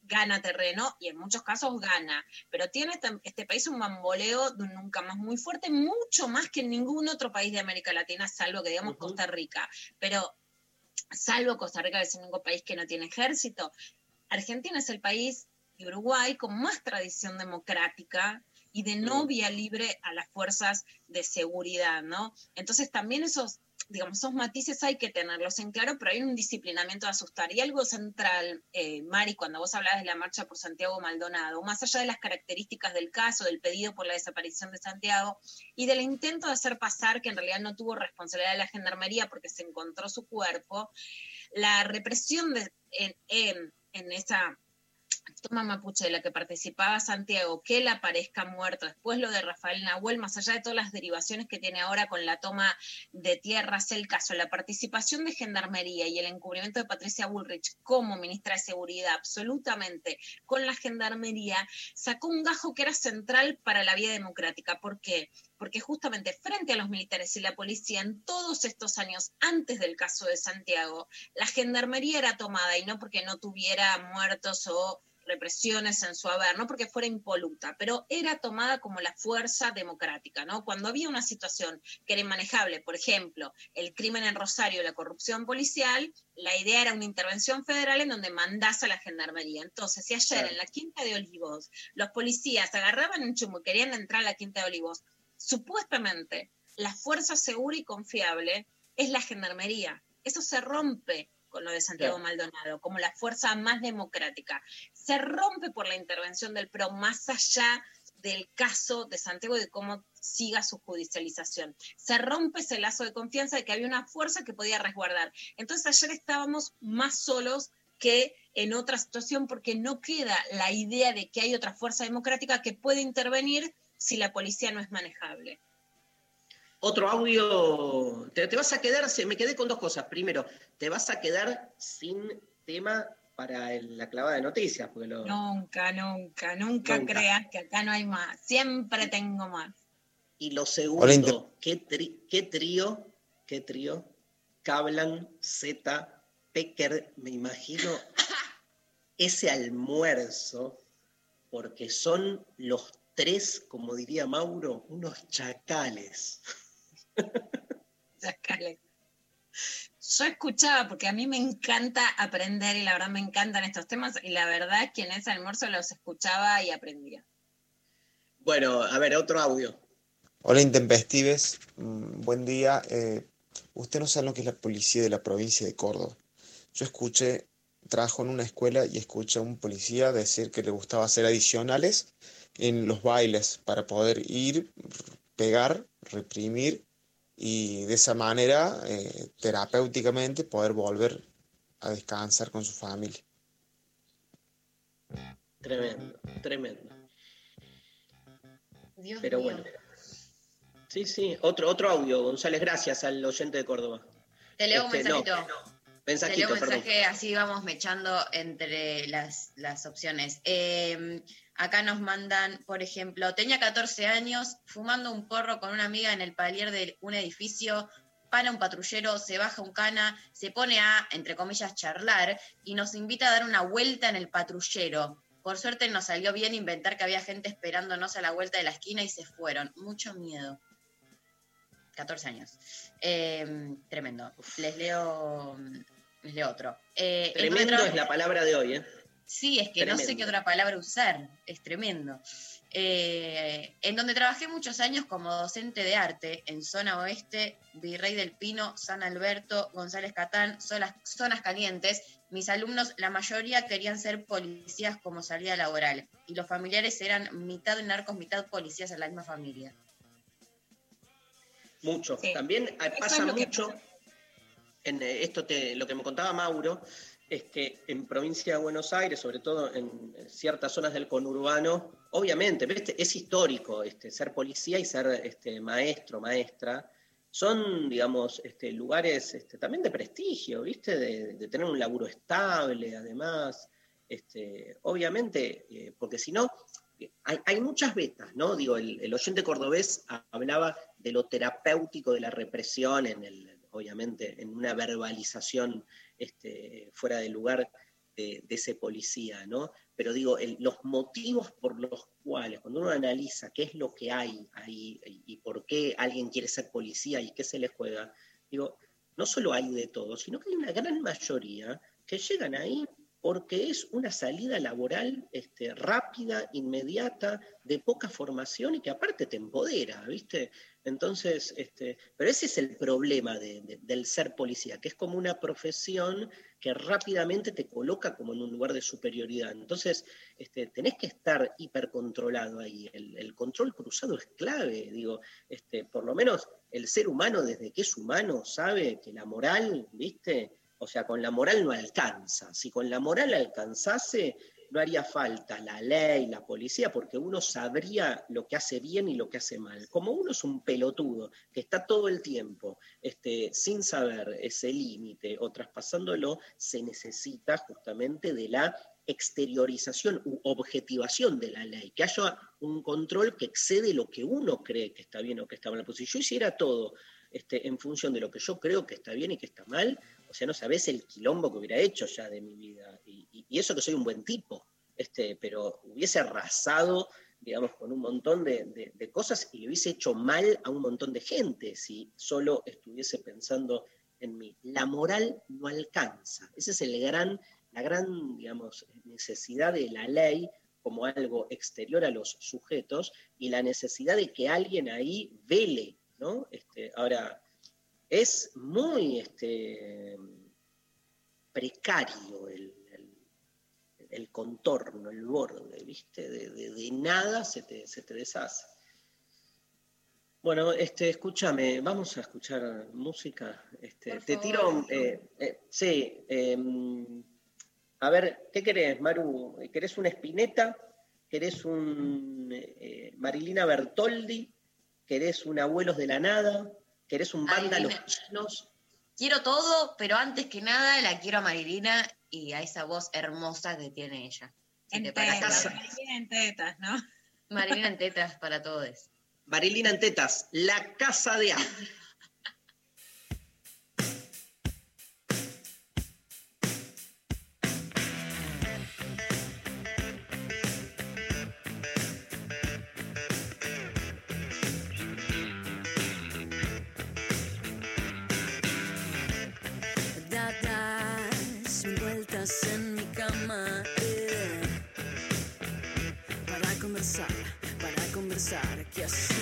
gana terreno y en muchos casos gana, pero tiene este, este, país un bamboleo de un nunca más muy fuerte, mucho más que en ningún otro país de América Latina, salvo que digamos Costa Rica, pero salvo Costa Rica, que es el único país que no tiene ejército, Argentina es el país y Uruguay con más tradición democrática y de no vía libre a las fuerzas de seguridad, ¿no? Entonces también esos digamos, esos matices hay que tenerlos en claro, pero hay un disciplinamiento de asustar. Y algo central, eh, Mari, cuando vos hablabas de la marcha por Santiago Maldonado, más allá de las características del caso, del pedido por la desaparición de Santiago y del intento de hacer pasar que en realidad no tuvo responsabilidad de la gendarmería porque se encontró su cuerpo, la represión en, en, esa toma mapuche de la que participaba Santiago, que él aparezca muerto, después lo de Rafael Nahuel, más allá de todas las derivaciones que tiene ahora con la toma de tierras, el caso, la participación de Gendarmería y el encubrimiento de Patricia Bullrich como ministra de Seguridad, absolutamente con la Gendarmería, sacó un gajo que era central para la vía democrática. ¿Por qué? Porque justamente frente a los militares y la policía, en todos estos años antes del caso de Santiago, la Gendarmería era tomada y no porque no tuviera muertos o represiones en su haber, no porque fuera impoluta, pero era tomada como la fuerza democrática, ¿no? Cuando había una situación que era inmanejable, por ejemplo, el crimen en Rosario, la corrupción policial, la idea era una intervención federal en donde mandás a la gendarmería. Entonces, si ayer Claro. en la Quinta de Olivos los policías agarraban un chumbo y querían entrar a la Quinta de Olivos, supuestamente la fuerza segura y confiable es la gendarmería. Eso se rompe con lo de Santiago Claro. Maldonado, como la fuerza más democrática. Se rompe por la intervención del PRO más allá del caso de Santiago y de cómo siga su judicialización. Se rompe ese lazo de confianza de que había una fuerza que podía resguardar. Entonces ayer estábamos más solos que en otra situación porque no queda la idea de que hay otra fuerza democrática que puede intervenir si la policía no es manejable. Otro audio, te, te vas a quedar, se- me quedé con dos cosas. Primero, te vas a quedar sin tema para el- la clavada de noticias, porque lo, Nunca, nunca, nunca, Nunca. creas que acá no hay más. Siempre tengo más. Y lo segundo, ¿qué, tri- qué trío, qué trío? Cablan, Z, Pecker, me imagino ese almuerzo, porque son los tres, como diría Mauro, unos chacales. Chacales. Yo escuchaba, porque a mí me encanta aprender y la verdad me encantan estos temas, y la verdad es que en ese almuerzo los escuchaba y aprendía. Bueno, a ver, otro audio. Hola Intempestives, Mm, buen día. Eh, usted no sabe lo que es la policía de la provincia de Córdoba. Yo escuché, trabajo en una escuela y escuché a un policía decir que le gustaba hacer adicionales en los bailes para poder ir, pegar, reprimir y de esa manera, eh, terapéuticamente, poder volver a descansar con su familia. Tremendo, tremendo. Dios Pero mío. bueno. Sí, sí, otro, otro audio, González, gracias al oyente de Córdoba. Te leo un Este, no, mensajito. Te Mensajito, leo un perdón. mensaje, así vamos mechando entre las, las opciones. Eh, acá nos mandan, por ejemplo, tenía 14 años, fumando un porro con una amiga en el palier de un edificio, para un patrullero, se baja un cana, se pone a, entre comillas, charlar y nos invita a dar una vuelta en el patrullero. Por suerte nos salió bien inventar que había gente esperándonos a la vuelta de la esquina y se fueron. Mucho miedo. 14 años. Eh, tremendo. Les leo, les leo otro. Eh, ¿en dónde Tremendo es la palabra de hoy, ¿eh? Sí, es que no sé qué otra palabra usar. Es tremendo. Eh, en donde trabajé muchos años como docente de arte en zona oeste, Virrey del Pino, San Alberto, González Catán, zonas, zonas calientes. Mis alumnos, la mayoría querían ser policías como salida laboral y los familiares eran mitad narcos, mitad policías en la misma familia. Mucho. Sí. También eh, pasa es lo que mucho, en eh, esto te, lo que me contaba Mauro, es que en provincia de Buenos Aires, sobre todo en ciertas zonas del conurbano, obviamente, es histórico este, ser policía y ser este, maestro, maestra. Son, digamos, este, lugares este, también de prestigio, ¿viste? De, tener un laburo estable, además. Este, obviamente, eh, porque si no, hay, hay muchas vetas, ¿no? Digo, el, el oyente cordobés hablaba de lo terapéutico de la represión, en el, obviamente, en una verbalización este, fuera de lugar de, ese policía, ¿no? Pero digo, los motivos por los cuales, cuando uno analiza qué es lo que hay ahí y, y por qué alguien quiere ser policía y qué se le juega, digo, no solo hay de todo, sino que hay una gran mayoría que llegan ahí porque es una salida laboral este, rápida, inmediata, de poca formación y que aparte te empodera, ¿viste? Entonces, este, pero ese es el problema de- de- del ser policía, que es como una profesión que rápidamente te coloca como en un lugar de superioridad. Entonces, este, tenés que estar hipercontrolado ahí. El, el control cruzado es clave, digo, este, por lo menos el ser humano desde que es humano sabe que la moral, ¿viste? O sea, con la moral no alcanza. Si con la moral alcanzase, no haría falta la ley, la policía, porque uno sabría lo que hace bien y lo que hace mal. Como uno es un pelotudo que está todo el tiempo este, sin saber ese límite o traspasándolo, se necesita justamente de la exteriorización u objetivación de la ley, que haya un control que excede lo que uno cree que está bien o que está mal. Pues si yo hiciera todo este, en función de lo que yo creo que está bien y que está mal, o sea, no sabés el quilombo que hubiera hecho ya de mi vida. Y, eso que soy un buen tipo, este, pero hubiese arrasado, digamos, con un montón de cosas y le hubiese hecho mal a un montón de gente si solo estuviese pensando en mí. La moral no alcanza. Esa es el gran, la gran, digamos, necesidad de la ley como algo exterior a los sujetos y la necesidad de que alguien ahí vele, ¿no? Este, ahora, es muy este, precario el, el- el contorno, el borde, ¿viste? De, de- de nada se te, se te deshace. Bueno, este, escúchame, vamos a escuchar música. Este, Por te favor. tiro, eh, eh, sí, em, a ver, ¿qué querés, Maru? ¿Querés una Spinetta? ¿Querés un eh, Marilina Bertoldi? ¿Querés un Abuelos de la Nada? ¿Querés un Los. Chinos? Quiero todo, pero antes que nada la quiero a Marilina y a esa voz hermosa que tiene ella. Si En te parece, tetas, Marilina. Marilina en tetas, ¿no? Marilina en tetas para todos. Marilina en tetas, La Casa de A. Yes.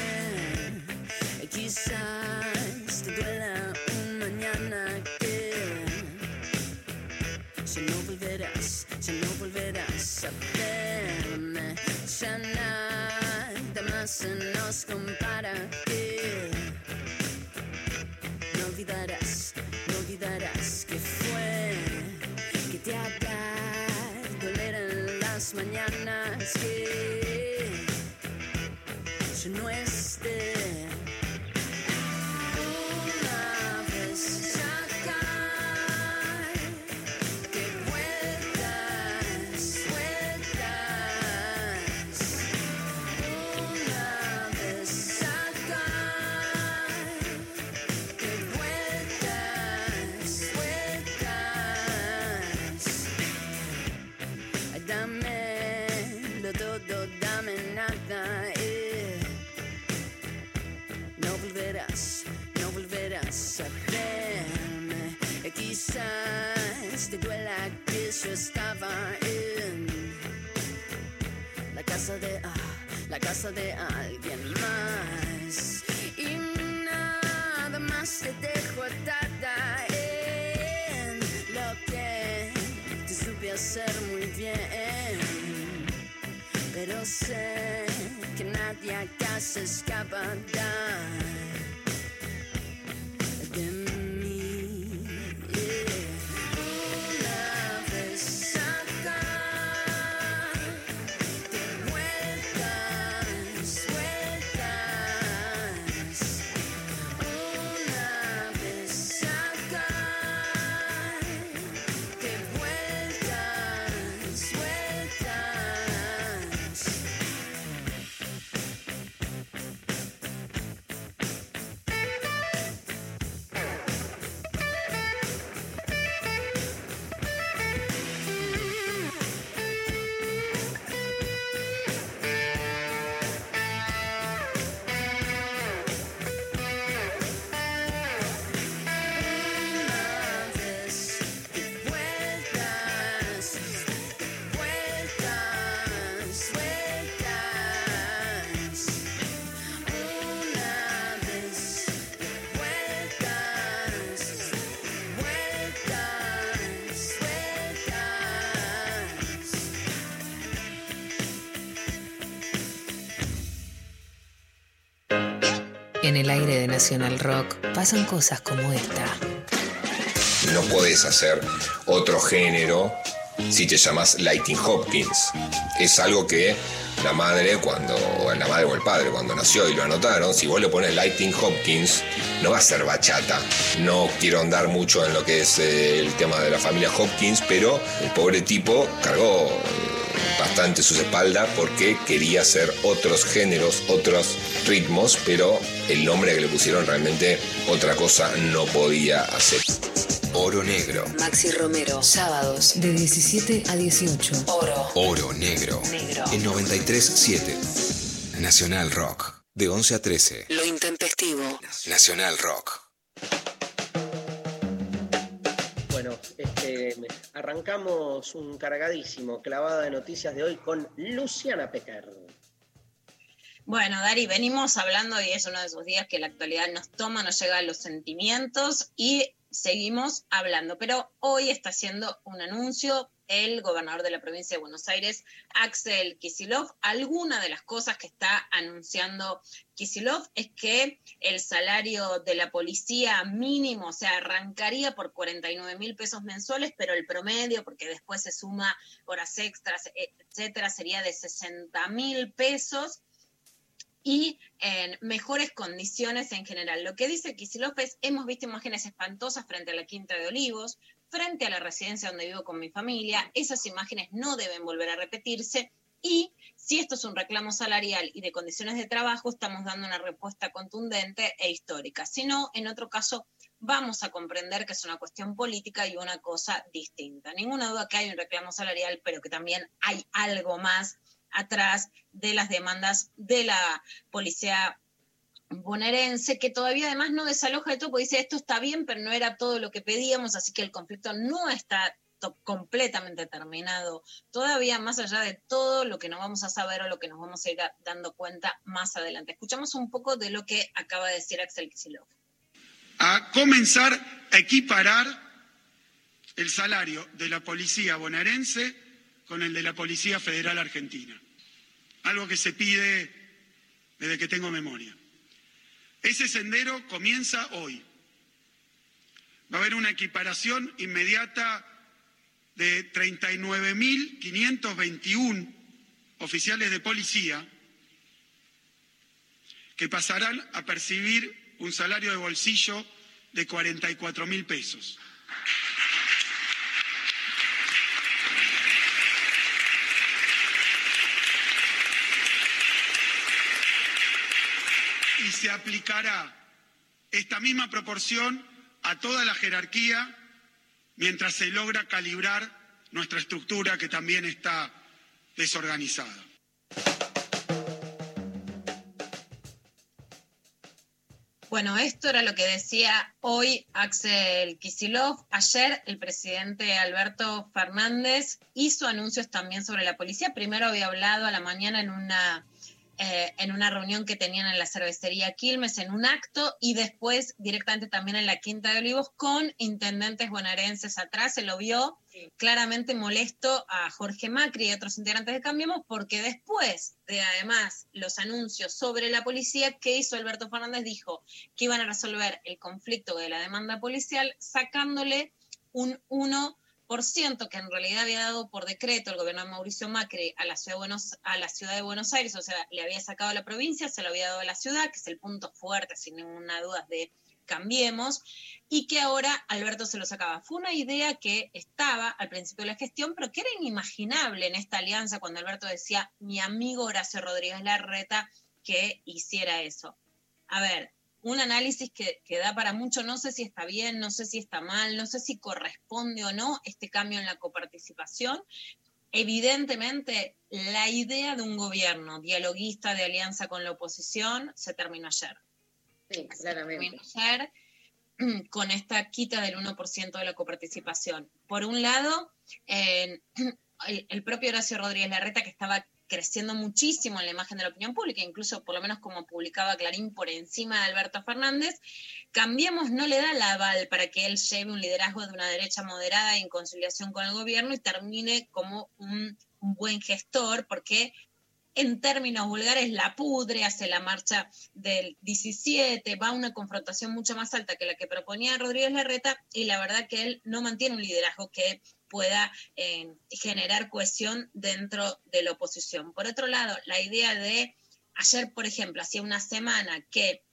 En el aire de Nacional Rock pasan cosas como esta. No podés hacer otro género si te llamas Lighting Hopkins. Es algo que la madre cuando, o la madre o el padre cuando nació y lo anotaron, si vos le pones Lighting Hopkins, no va a ser bachata. No quiero andar mucho en lo que es eh, el tema de la familia Hopkins, pero el pobre tipo cargó eh, bastante sus espaldas porque quería hacer otros géneros, otros ritmos, pero el nombre que le pusieron realmente otra cosa no podía hacer. Oro Negro. Maxi Romero, sábados de 17 a 18. Oro. Oro Negro. Negro. En 93.7. Nacional Rock. De 11 a 13. Lo intempestivo. Nacional Rock. Bueno, este, arrancamos un cargadísimo clavada de noticias de hoy con Luciana Pecker. Bueno, Dari, venimos hablando y es uno de esos días que la actualidad nos toma, nos llega a los sentimientos y seguimos hablando. Pero hoy está haciendo un anuncio el gobernador de la provincia de Buenos Aires, Axel Kisilov. Alguna de las cosas que está anunciando Kisilov es que el salario de la policía mínimo, o sea, arrancaría por 49 mil pesos mensuales, pero el promedio, porque después se suma horas extras, etcétera, sería de 60 mil pesos y en mejores condiciones en general. Lo que dice Kisilov es, hemos visto imágenes espantosas frente a la Quinta de Olivos, frente a la residencia donde vivo con mi familia, esas imágenes no deben volver a repetirse y si esto es un reclamo salarial y de condiciones de trabajo, estamos dando una respuesta contundente e histórica. Si no, en otro caso, vamos a comprender que es una cuestión política y una cosa distinta. Ninguna duda que hay un reclamo salarial, pero que también hay algo más atrás de las demandas de la policía bonaerense, que todavía además no desaloja de todo, porque dice esto está bien, pero no era todo lo que pedíamos, así que el conflicto no está completamente terminado todavía más allá de todo lo que no vamos a saber o lo que nos vamos a ir dando cuenta más adelante. Escuchamos un poco de lo que acaba de decir Axel Kicillof. A comenzar a equiparar el salario de la policía bonaerense con el de la Policía Federal Argentina. Algo que se pide desde que tengo memoria. Ese sendero comienza hoy. Va a haber una equiparación inmediata de 39.521 oficiales de policía que pasarán a percibir un salario de bolsillo de 44 mil pesos. Y se aplicará esta misma proporción a toda la jerarquía mientras se logra calibrar nuestra estructura que también está desorganizada. Bueno, esto era lo que decía hoy Axel Kisilov. Ayer el presidente Alberto Fernández hizo anuncios también sobre la policía. Primero había hablado a la mañana en una eh, en una reunión que tenían en la cervecería Quilmes, en un acto, y después directamente también en la Quinta de Olivos con intendentes bonaerenses atrás. Se lo vio claramente molesto a Jorge Macri y a otros integrantes de Cambiemos, porque después de además los anuncios sobre la policía, ¿qué hizo Alberto Fernández? Dijo que iban a resolver el conflicto de la demanda policial sacándole un 1 que en realidad había dado por decreto el gobierno de Mauricio Macri a la, ciudad de Buenos, a la ciudad de Buenos Aires, o sea, le había sacado a la provincia, se lo había dado a la ciudad, que es el punto fuerte, sin ninguna duda, de Cambiemos, y que ahora Alberto se lo sacaba. Fue una idea que estaba al principio de la gestión, pero que era inimaginable en esta alianza cuando Alberto decía, mi amigo Horacio Rodríguez Larreta, que hiciera eso. A ver, un análisis que, da para mucho, no sé si está bien, no sé si está mal, no sé si corresponde o no este cambio en la coparticipación. Evidentemente, la idea de un gobierno dialoguista de alianza con la oposición se terminó ayer. Sí, claramente. Se terminó ayer con esta quita del 1% de la coparticipación. Por un lado, el, el propio Horacio Rodríguez Larreta, que estaba creciendo muchísimo en la imagen de la opinión pública, incluso por lo menos como publicaba Clarín por encima de Alberto Fernández, Cambiemos no le da la aval para que él lleve un liderazgo de una derecha moderada en conciliación con el gobierno y termine como un, un buen gestor, porque en términos vulgares la pudre, hace la marcha del 17, va a una confrontación mucho más alta que la que proponía Rodríguez Larreta y la verdad que él no mantiene un liderazgo que pueda eh, generar cohesión dentro de la oposición. Por otro lado, la idea de ayer, por ejemplo, hacía una semana que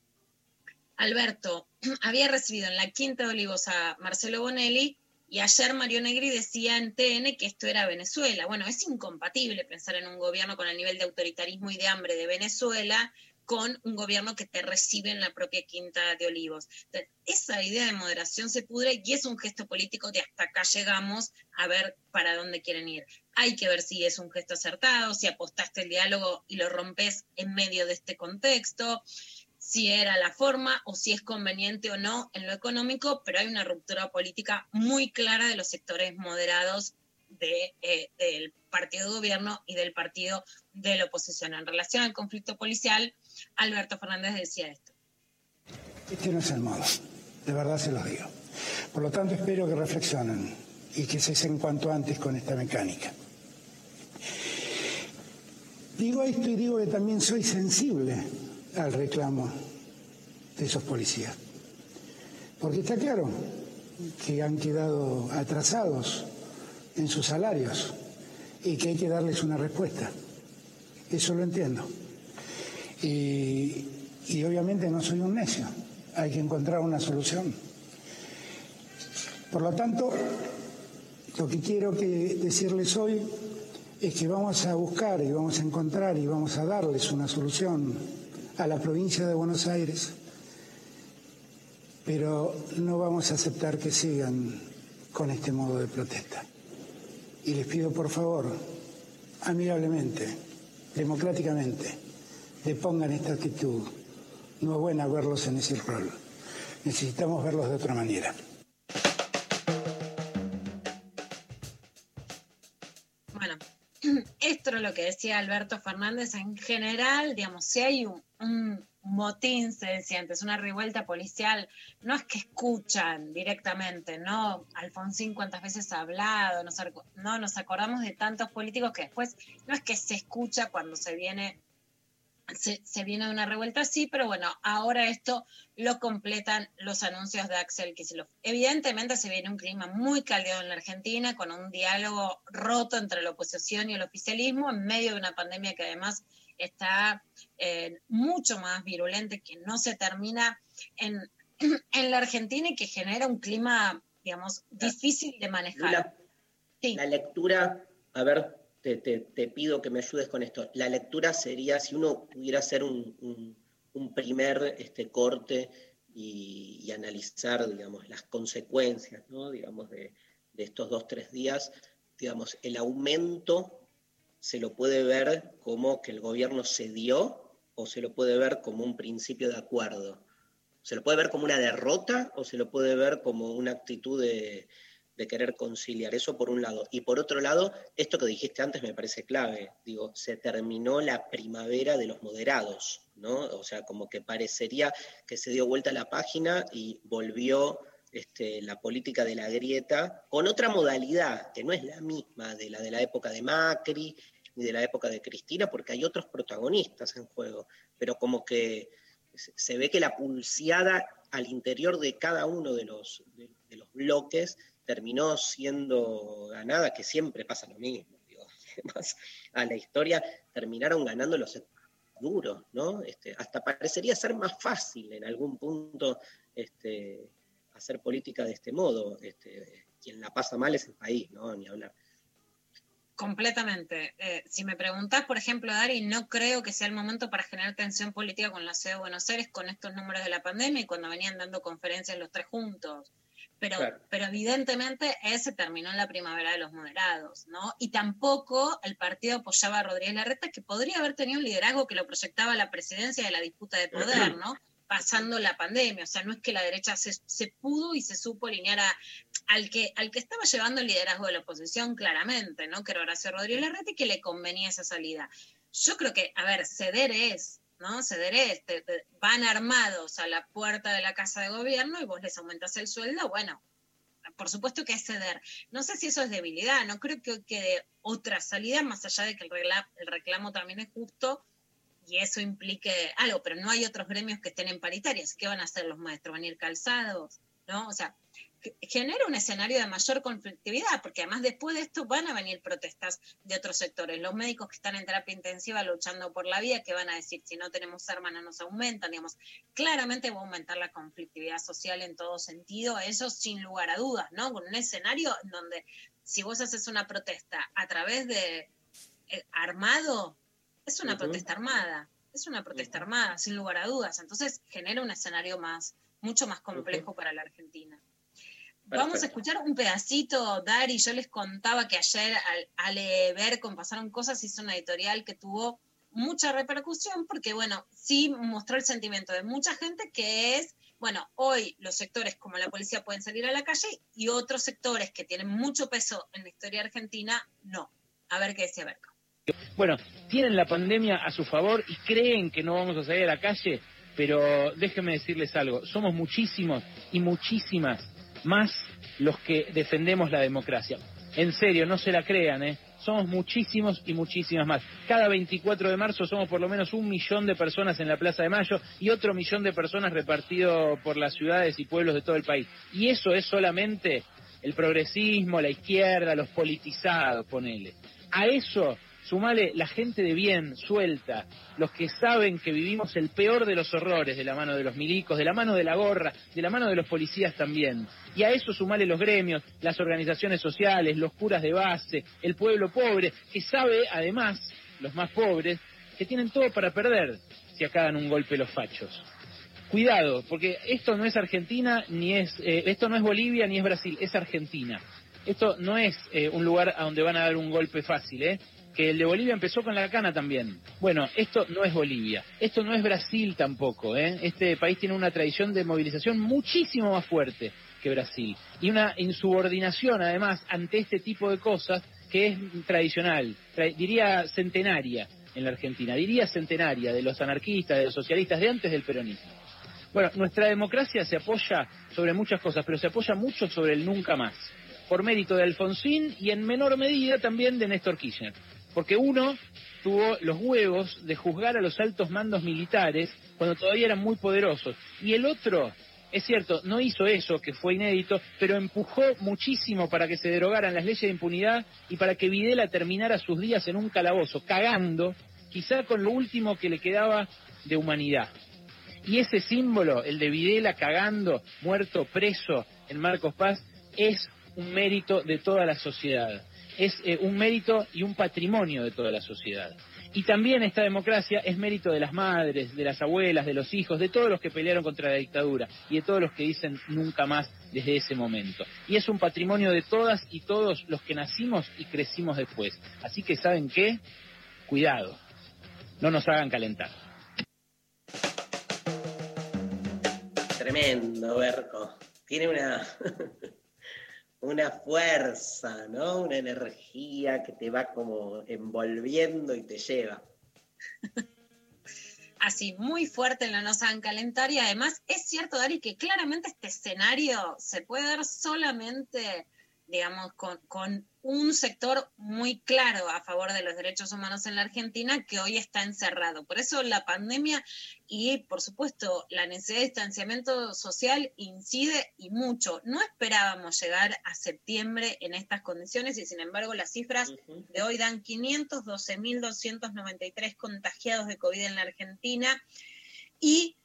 Alberto había recibido en la Quinta de Olivos a Marcelo Bonelli y ayer Mario Negri decía en TN que esto era Venezuela. Bueno, es incompatible pensar en un gobierno con el nivel de autoritarismo y de hambre de Venezuela con un gobierno que te recibe en la propia Quinta de Olivos. Esa idea de moderación se pudre y es un gesto político de hasta acá llegamos a ver para dónde quieren ir. Hay que ver si es un gesto acertado, si apostaste el diálogo y lo rompes en medio de este contexto si era la forma o si es conveniente o no en lo económico, pero hay una ruptura política muy clara de los sectores moderados de, eh, del partido de gobierno y del partido de la oposición. En relación al conflicto policial, Alberto Fernández decía esto. Este no es el modo, de verdad se los digo. Por lo tanto, espero que reflexionen y que cesen cuanto antes con esta mecánica. Digo esto y digo que también soy sensible al reclamo de esos policías. Porque está claro que han quedado atrasados en sus salarios y que hay que darles una respuesta. Eso lo entiendo. Y, obviamente no soy un necio, hay que encontrar una solución. Por lo tanto, lo que quiero decirles hoy es que vamos a buscar y vamos a encontrar y vamos a darles una solución a la provincia de Buenos Aires, pero no vamos a aceptar que sigan con este modo de protesta. Y les pido por favor, amigablemente, democráticamente, depongan esta actitud. No es buena verlos en ese rol. Necesitamos verlos de otra manera. Bueno, esto es lo que decía Alberto Fernández en general, digamos, si hay un, motín, se decía antes, una revuelta policial, no es que escuchan directamente, ¿no? Alfonsín cuántas veces ha hablado, no nos acordamos de tantos políticos que después no es que se escucha cuando se viene se, se, viene una revuelta así, pero bueno, ahora esto lo completan los anuncios de Axel Kicillof. Evidentemente se viene un clima muy caldeado en la Argentina, con un diálogo roto entre la oposición y el oficialismo, en medio de una pandemia que además está eh, mucho más virulente, que no se termina en, en, la Argentina y que genera un clima, digamos, difícil de manejar. La, sí. la lectura, a ver, te, te, pido que me ayudes con esto. La lectura sería, si uno pudiera hacer un, un, primer este, corte y, y, analizar, digamos, las consecuencias, ¿no? digamos, de, de estos dos, tres días, digamos, el aumento se lo puede ver como que el gobierno cedió o se lo puede ver como un principio de acuerdo. Se lo puede ver como una derrota o se lo puede ver como una actitud de, de querer conciliar. Eso por un lado. Y por otro lado, esto que dijiste antes me parece clave. Digo, se terminó la primavera de los moderados, ¿no? O sea, como que parecería que se dio vuelta la página y volvió este, la política de la grieta con otra modalidad, que no es la misma de la de la época de Macri ni de la época de Cristina, porque hay otros protagonistas en juego, pero como que se ve que la pulseada al interior de cada uno de los, de, de los bloques terminó siendo ganada, que siempre pasa lo mismo, digo, además a la historia terminaron ganando los duros, ¿no? Este, hasta parecería ser más fácil en algún punto este, hacer política de este modo. Este, quien la pasa mal es el país, ¿no? Ni hablar. Completamente. Eh, si me preguntás, por ejemplo, Dari, no creo que sea el momento para generar tensión política con la ciudad de Buenos Aires con estos números de la pandemia y cuando venían dando conferencias los tres juntos. Pero, claro. pero evidentemente ese terminó en la primavera de los moderados, ¿no? Y tampoco el partido apoyaba a Rodríguez Larreta, que podría haber tenido un liderazgo que lo proyectaba a la presidencia de la disputa de poder, ¿no? pasando la pandemia. O sea, no es que la derecha se, se pudo y se supo alinear a, al, que, al que estaba llevando el liderazgo de la oposición claramente, ¿no? Que era Horacio Rodríguez Larreta y que le convenía esa salida. Yo creo que, a ver, ceder es, ¿no? Ceder es, te, te, van armados a la puerta de la casa de gobierno y vos les aumentas el sueldo, bueno, por supuesto que es ceder. No sé si eso es debilidad, no creo que quede otra salida más allá de que el reclamo, el reclamo también es justo y eso implique algo, pero no hay otros gremios que estén en paritarias. ¿Qué van a hacer los maestros? ¿Van a ir calzados? ¿No? O sea, genera un escenario de mayor conflictividad, porque además después de esto van a venir protestas de otros sectores. Los médicos que están en terapia intensiva luchando por la vida, que van a decir, si no tenemos armas no nos aumentan, digamos, claramente va a aumentar la conflictividad social en todo sentido, eso sin lugar a dudas, ¿no? Con un escenario donde si vos haces una protesta a través de eh, armado, es una protesta armada, es una protesta armada, sin lugar a dudas. Entonces genera un escenario más, mucho más complejo para la Argentina. Vamos a escuchar un pedacito, Dari. Yo les contaba que ayer al, ver con Pasaron Cosas hizo una editorial que tuvo mucha repercusión porque, bueno, sí mostró el sentimiento de mucha gente que es, bueno, hoy los sectores como la policía pueden salir a la calle y otros sectores que tienen mucho peso en la historia argentina, no. A ver qué decía Berco. Bueno, tienen la pandemia a su favor y creen que no vamos a salir a la calle, pero déjenme decirles algo, somos muchísimos y muchísimas más los que defendemos la democracia. En serio, no se la crean, ¿eh? Somos muchísimos y muchísimas más. Cada 24 de marzo somos por lo menos un millón de personas en la Plaza de Mayo y otro millón de personas repartido por las ciudades y pueblos de todo el país. Y eso es solamente el progresismo, la izquierda, los politizados, ponele. A eso Sumale la gente de bien, suelta, los que saben que vivimos el peor de los horrores de la mano de los milicos, de la mano de la gorra, de la mano de los policías también. Y a eso sumale los gremios, las organizaciones sociales, los curas de base, el pueblo pobre, que sabe, además, los más pobres, que tienen todo para perder si acaban un golpe los fachos. Cuidado, porque esto no es Argentina, ni es, eh, esto no es Bolivia, ni es Brasil, es Argentina. Esto no es eh, un lugar a donde van a dar un golpe fácil, ¿eh? Que el de Bolivia empezó con la cana también. Bueno, esto no es Bolivia, esto no es Brasil tampoco. ¿eh? Este país tiene una tradición de movilización muchísimo más fuerte que Brasil y una insubordinación además ante este tipo de cosas que es tradicional, diría centenaria en la Argentina, diría centenaria de los anarquistas, de los socialistas, de antes del peronismo. Bueno, nuestra democracia se apoya sobre muchas cosas, pero se apoya mucho sobre el nunca más, por mérito de Alfonsín y en menor medida también de Néstor Kirchner. Porque uno tuvo los huevos de juzgar a los altos mandos militares cuando todavía eran muy poderosos. Y el otro, es cierto, no hizo eso, que fue inédito, pero empujó muchísimo para que se derogaran las leyes de impunidad y para que Videla terminara sus días en un calabozo, cagando, quizá con lo último que le quedaba de humanidad. Y ese símbolo, el de Videla cagando, muerto, preso en Marcos Paz, es un mérito de toda la sociedad es eh, un mérito y un patrimonio de toda la sociedad. Y también esta democracia es mérito de las madres, de las abuelas, de los hijos, de todos los que pelearon contra la dictadura y de todos los que dicen nunca más desde ese momento. Y es un patrimonio de todas y todos los que nacimos y crecimos después. Así que, ¿saben qué? Cuidado, no nos hagan calentar. Tremendo, Berco. Tiene una... una fuerza, ¿no? Una energía que te va como envolviendo y te lleva. Así, muy fuerte en la No Saben Calentar y además es cierto, Dari, que claramente este escenario se puede dar solamente, digamos, con, con un sector muy claro a favor de los derechos humanos en la Argentina que hoy está encerrado. Por eso la pandemia y, por supuesto, la necesidad de distanciamiento social incide y mucho. No esperábamos llegar a septiembre en estas condiciones y, sin embargo, las cifras de hoy dan 512.293 contagiados de COVID en la Argentina y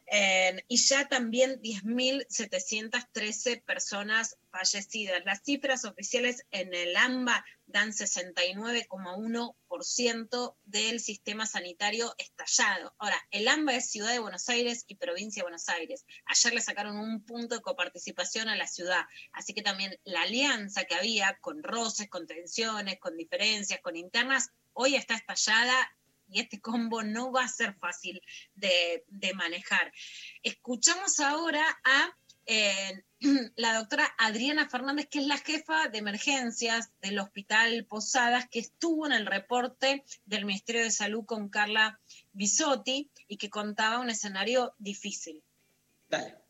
y ya también 10.713 personas fallecidas. Las cifras oficiales en el AMBA dan 69,1% del sistema sanitario estallado. Ahora, el AMBA es Ciudad de Buenos Aires y Provincia de Buenos Aires. Ayer le sacaron un punto de coparticipación a la ciudad, así que también la alianza que había con roces, con tensiones, con diferencias, con internas, hoy está estallada y este combo no va a ser fácil de, manejar. Escuchamos ahora a eh, la doctora Adriana Fernández, que es la jefa de emergencias del Hospital Posadas, que estuvo en el reporte del Ministerio de Salud con Carla Bisotti y que contaba un escenario difícil.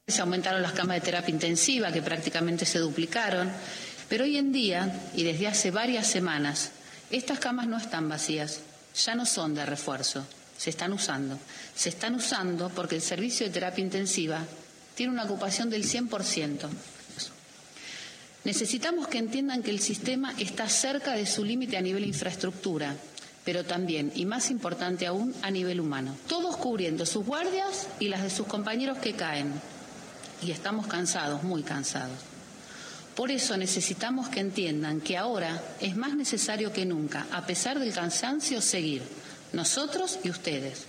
Se aumentaron las camas de terapia intensiva, que prácticamente se duplicaron, pero hoy en día, y desde hace varias semanas, estas camas no están vacías ya no son de refuerzo, se están usando. Se están usando porque el servicio de terapia intensiva tiene una ocupación del 100%. Necesitamos que entiendan que el sistema está cerca de su límite a nivel infraestructura, pero también, y más importante aún, a nivel humano. Todos cubriendo sus guardias y las de sus compañeros que caen. Y estamos cansados, muy cansados. Por eso necesitamos que entiendan que ahora es más necesario que nunca, a pesar del cansancio, seguir, nosotros y ustedes.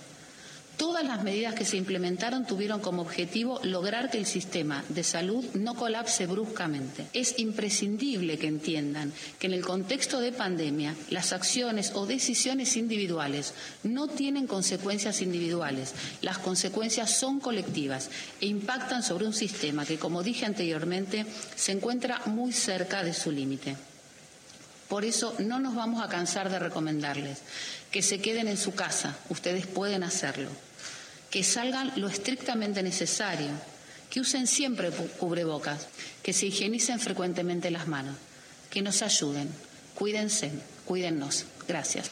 Todas las medidas que se implementaron tuvieron como objetivo lograr que el sistema de salud no colapse bruscamente. Es imprescindible que entiendan que en el contexto de pandemia las acciones o decisiones individuales no tienen consecuencias individuales. Las consecuencias son colectivas e impactan sobre un sistema que, como dije anteriormente, se encuentra muy cerca de su límite. Por eso no nos vamos a cansar de recomendarles que se queden en su casa. Ustedes pueden hacerlo que salgan lo estrictamente necesario, que usen siempre cubrebocas, que se higienicen frecuentemente las manos, que nos ayuden. Cuídense, cuídennos. Gracias.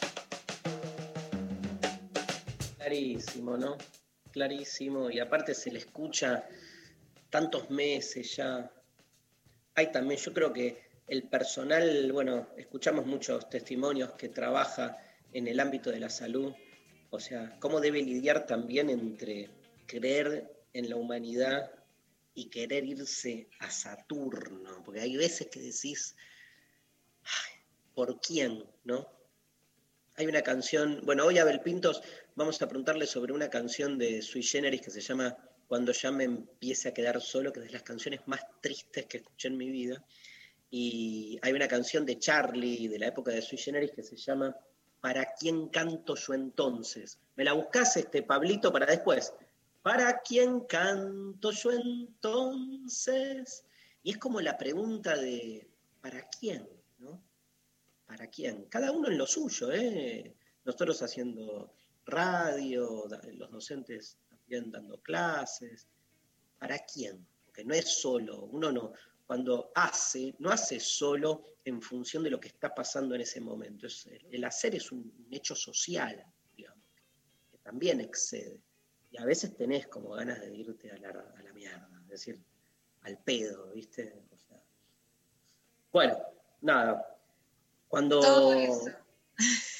Clarísimo, ¿no? Clarísimo. Y aparte se le escucha tantos meses ya. Hay también, yo creo que el personal, bueno, escuchamos muchos testimonios que trabaja en el ámbito de la salud o sea, cómo debe lidiar también entre creer en la humanidad y querer irse a Saturno, porque hay veces que decís, ¿por quién? ¿No? Hay una canción, bueno, hoy Abel Pintos vamos a preguntarle sobre una canción de Sui Generis que se llama Cuando ya me empiece a quedar solo, que es de las canciones más tristes que escuché en mi vida. Y hay una canción de Charlie de la época de Sui Generis que se llama ¿Para quién canto yo entonces? ¿Me la buscas, este Pablito, para después? ¿Para quién canto yo entonces? Y es como la pregunta de ¿para quién? ¿no? ¿Para quién? Cada uno en lo suyo, ¿eh? Nosotros haciendo radio, los docentes también dando clases. ¿Para quién? Porque no es solo, uno no, cuando hace, no hace solo en función de lo que está pasando en ese momento. el hacer es un hecho social, digamos, que también excede. Y a veces tenés como ganas de irte a la, mierda, es decir, al pedo, ¿viste? bueno, nada. Cuando. Todo eso.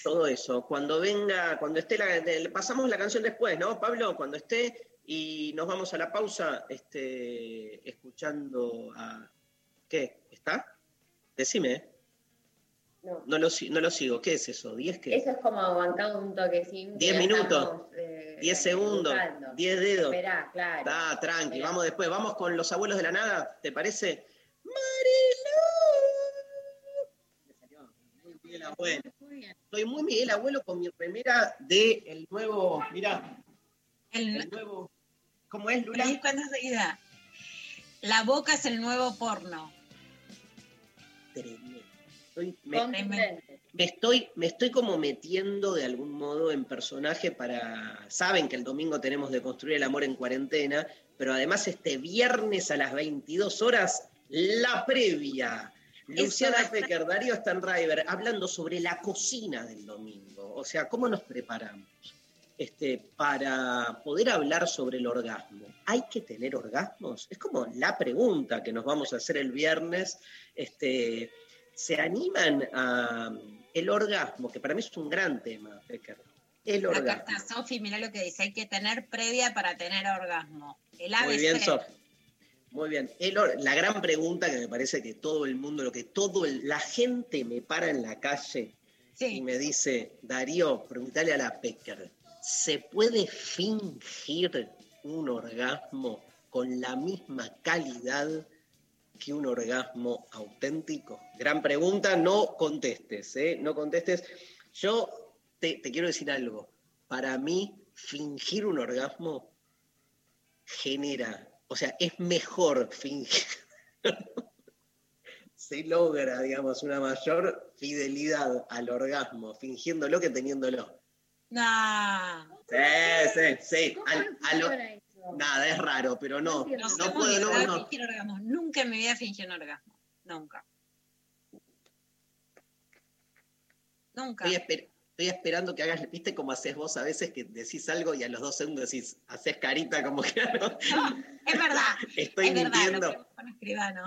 Todo eso. Cuando venga, cuando esté la. pasamos la canción después, ¿no, Pablo? Cuando esté y nos vamos a la pausa este, escuchando a ¿Qué? ¿Está? Decime. No. No lo, no lo sigo. ¿Qué es eso? ¿10 qué? Eso es como bancado un toquecín. 10 minutos. 10 eh, segundos. 10 dedos. Esperá, claro. Está, tranqui. Vamos después. Vamos con los abuelos de la nada. ¿Te parece? Marilú. Muy Miguel Abuelo. Estoy muy Miguel Abuelo con mi remera de el nuevo. Mirá. El, nuevo. ¿Cómo es, Lula? ¿Cuándo seguida? La boca es el nuevo porno. Me, estoy, me estoy como metiendo de algún modo en personaje para. Saben que el domingo tenemos de construir el amor en cuarentena, pero además este viernes a las 22 horas, la previa. Luciana Pecker, Darío Stanriver, hablando sobre la cocina del domingo. O sea, ¿cómo nos preparamos? Este, para poder hablar sobre el orgasmo, ¿hay que tener orgasmos? Es como la pregunta que nos vamos a hacer el viernes. Este, ¿Se animan a el orgasmo, que para mí es un gran tema, Becker? El orgasmo. Acá está Sofi, mira lo que dice, hay que tener previa para tener orgasmo. El Muy bien, Sofi. Muy bien. la gran pregunta que me parece que todo el mundo, lo que todo la gente me para en la calle y me dice, Darío, pregúntale a la Pecker, ¿Se puede fingir un orgasmo con la misma calidad que un orgasmo auténtico? Gran pregunta, no contestes, ¿eh? No contestes. Yo te, quiero decir algo. Para mí, fingir un orgasmo genera, o sea, es mejor fingir. Se logra, digamos, una mayor fidelidad al orgasmo fingiéndolo que teniéndolo. No. Sí, sí, sí. Nada, es raro, pero no. No, puedo, no, no. Orgasmo. Nunca me voy a fingir un orgasmo. Nunca. Nunca. Estoy, esperando que hagas, viste como haces vos a veces que decís algo y a los dos segundos decís, haces carita como que no. es verdad. Estoy es mintiendo. Verdad, escribano.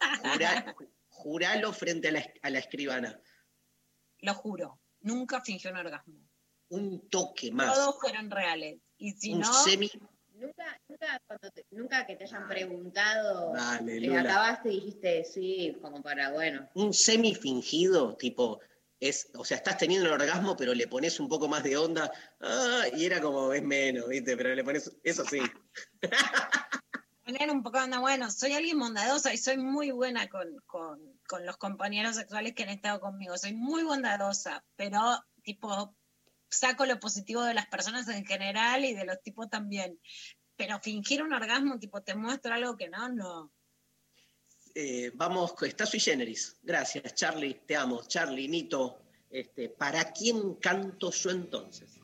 Juralo frente a la, a la escribana. Lo juro, nunca fingió un orgasmo. Un toque más. Todos fueron reales. Y si un no, semi. Nunca, nunca, cuando te- nunca que te hayan preguntado, Dale, les Lula. acabaste y dijiste sí, como para, bueno. Un semi fingido, tipo. Es, o sea, estás teniendo un orgasmo, pero le pones un poco más de onda. Ah, y era como, es menos, ¿viste? Pero le pones. Eso sí. poner un poco de onda, bueno, soy alguien bondadosa y soy muy buena con, con, con los compañeros sexuales que han estado conmigo, soy muy bondadosa, pero tipo, saco lo positivo de las personas en general y de los tipos también. Pero fingir un orgasmo, tipo, te muestro algo que no, no. Eh, vamos, está sui generis. Gracias, Charlie, te amo. Charlie, Nito, este, ¿para quién canto yo entonces?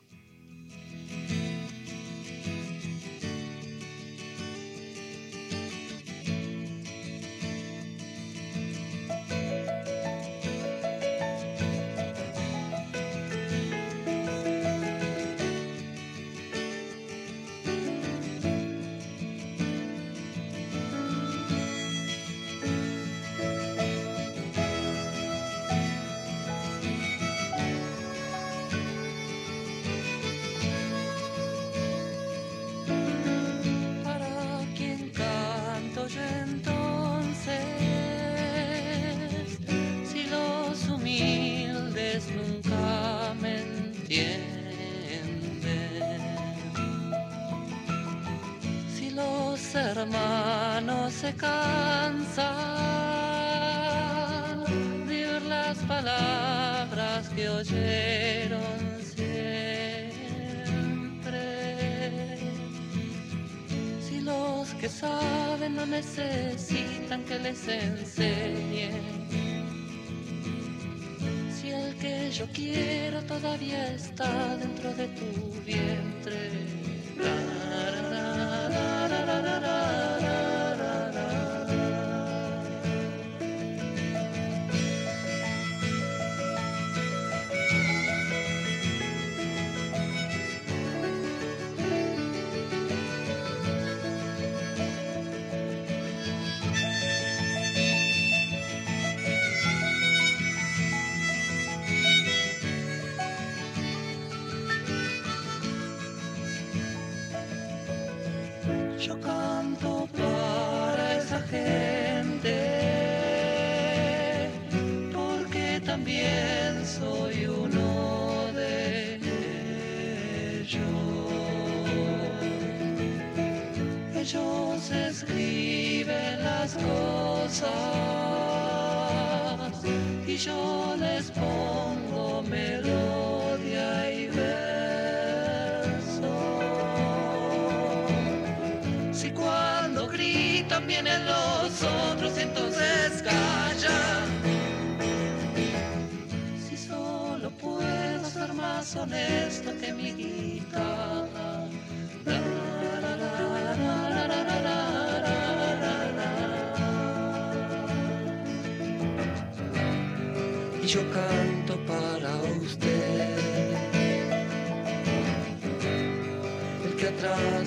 Dentro de tu vientre.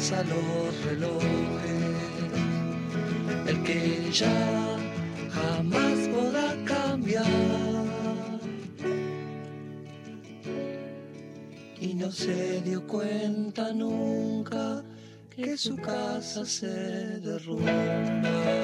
Atrasa los relojes, el que ya jamás podrá cambiar. Y no se dio cuenta nunca que su casa se derrumba.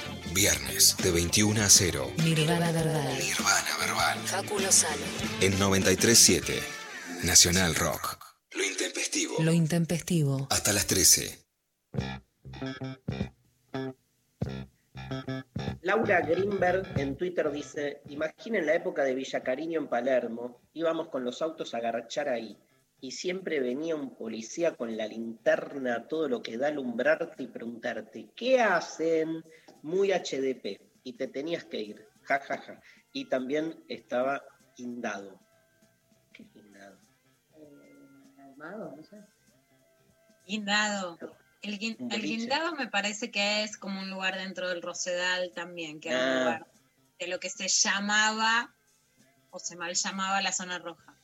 Viernes de 21 a 0 Nirvana Verbal. Nirvana Verbal. Facu Lozano. en 937 Nacional Rock. Lo intempestivo. Lo intempestivo. Hasta las 13. Laura Greenberg en Twitter dice, imaginen la época de Villa Cariño en Palermo, íbamos con los autos a agarchar ahí y siempre venía un policía con la linterna, todo lo que da alumbrarte y preguntarte, ¿qué hacen? Muy HDP. Y te tenías que ir, ja, ja, ja. Y también estaba guindado. ¿Qué es guindado? Armado, no sé. Guindado. El, guin- Un el boliche. guindado me parece que es como un lugar dentro del Rosedal también, que era un Ah. lugar de lo que se llamaba o se mal llamaba la zona roja.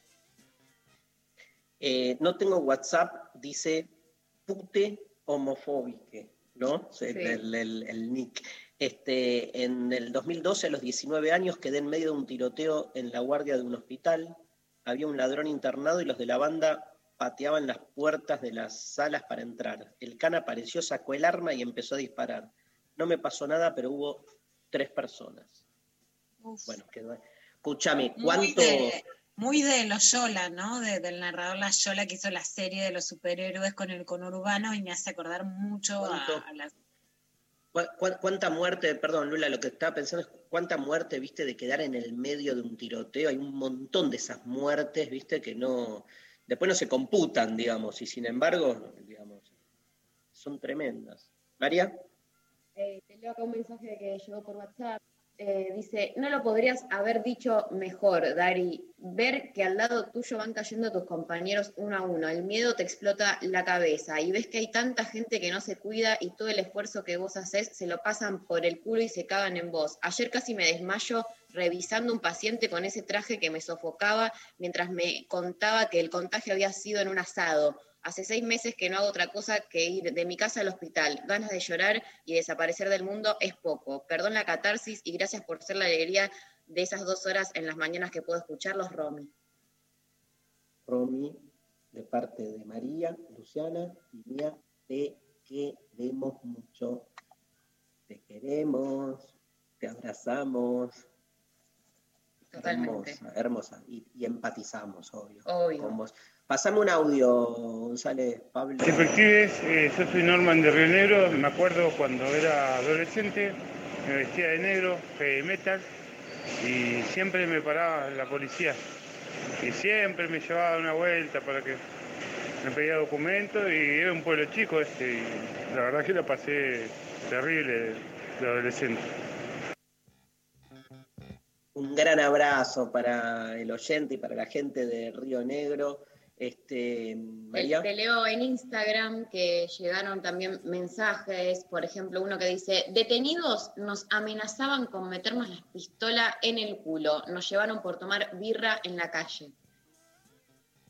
Eh, no tengo WhatsApp, dice pute homofóbique, ¿no? El, Sí. el- el- el nick. Este, en el 2012, a los 19 años, quedé en medio de un tiroteo en la guardia de un hospital. Había un ladrón internado y los de la banda pateaban las puertas de las salas para entrar. El can apareció, sacó el arma y empezó a disparar. No me pasó nada, pero hubo tres personas. Bueno, quedó. Escúchame, ¿cuánto? de, muy de Loyola, ¿no? De- del narrador Loyola que hizo la serie de los superhéroes con el conurbano y me hace acordar mucho a, ¿Cuánto? a las ¿Cu- cu- ¿Cuánta muerte, perdón Lula, lo que estaba pensando es cuánta muerte, viste, de quedar en el medio de un tiroteo? Hay un montón de esas muertes, viste, que no, después no se computan, digamos, y sin embargo, digamos, son tremendas. María, Eh, te leo acá un mensaje que llegó por WhatsApp. Eh, dice, no lo podrías haber dicho mejor, Dari. Ver que al lado tuyo van cayendo tus compañeros uno a uno. El miedo te explota la cabeza y ves que hay tanta gente que no se cuida y todo el esfuerzo que vos haces se lo pasan por el culo y se cagan en vos. Ayer casi me desmayo revisando un paciente con ese traje que me sofocaba mientras me contaba que el contagio había sido en un asado. Hace seis meses que no hago otra cosa que ir de mi casa al hospital. Ganas de llorar y desaparecer del mundo es poco. Perdón la catarsis y gracias por ser la alegría de esas dos horas en las mañanas que puedo escucharlos, Romy. Romy, de parte de María, Luciana y mía, te queremos mucho. Te queremos, te abrazamos. Totalmente. Hermosa, hermosa. Y, y empatizamos, obvio. Obvio. con vos. Pasame un audio, González, Pablo. Efectives, eh, yo soy Norman de Río Negro, me acuerdo cuando era adolescente, me vestía de negro, heavy metal, y siempre me paraba la policía. Y siempre me llevaba una vuelta para que me pedía documentos y era un pueblo chico este, y la verdad que la pasé terrible de adolescente. Un gran abrazo para el oyente y para la gente de Río Negro. Este, Te, María. te leo en Instagram que llegaron también mensajes, por ejemplo, uno que dice, detenidos nos amenazaban con meternos la pistola en el culo, nos llevaron por tomar birra en la calle.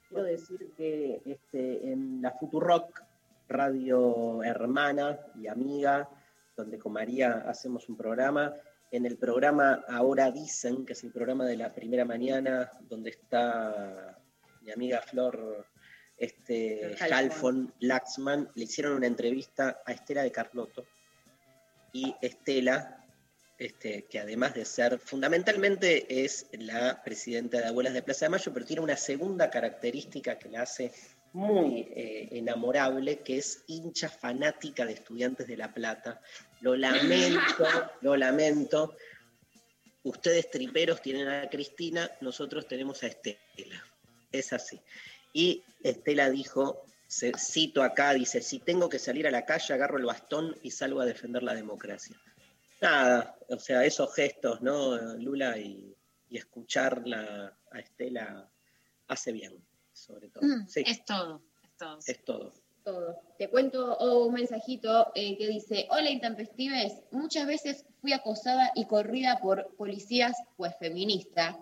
Quiero decir que este, en la Futurock, radio hermana y amiga, donde con María hacemos un programa, en el programa Ahora Dicen, que es el programa de la primera mañana, donde está mi amiga Flor este. Halfon Laxman, le hicieron una entrevista a Estela de Carlotto. Y Estela, este, que además de ser, fundamentalmente es la presidenta de Abuelas de Plaza de Mayo, pero tiene una segunda característica que la hace muy eh, enamorable, que es hincha fanática de estudiantes de La Plata. Lo lamento, lo lamento. Ustedes triperos tienen a Cristina, nosotros tenemos a Estela. Es así. Y Estela dijo, se- cito acá, dice, si tengo que salir a la calle, agarro el bastón y salgo a defender la democracia. Nada, o sea, esos gestos, ¿no, Lula? Y, y escucharla a Estela hace bien, sobre todo. Mm, Sí, Es todo, es todo. es todo. todo. Te cuento oh, un mensajito eh, que dice, hola intempestives, muchas veces fui acosada y corrida por policías, pues feminista.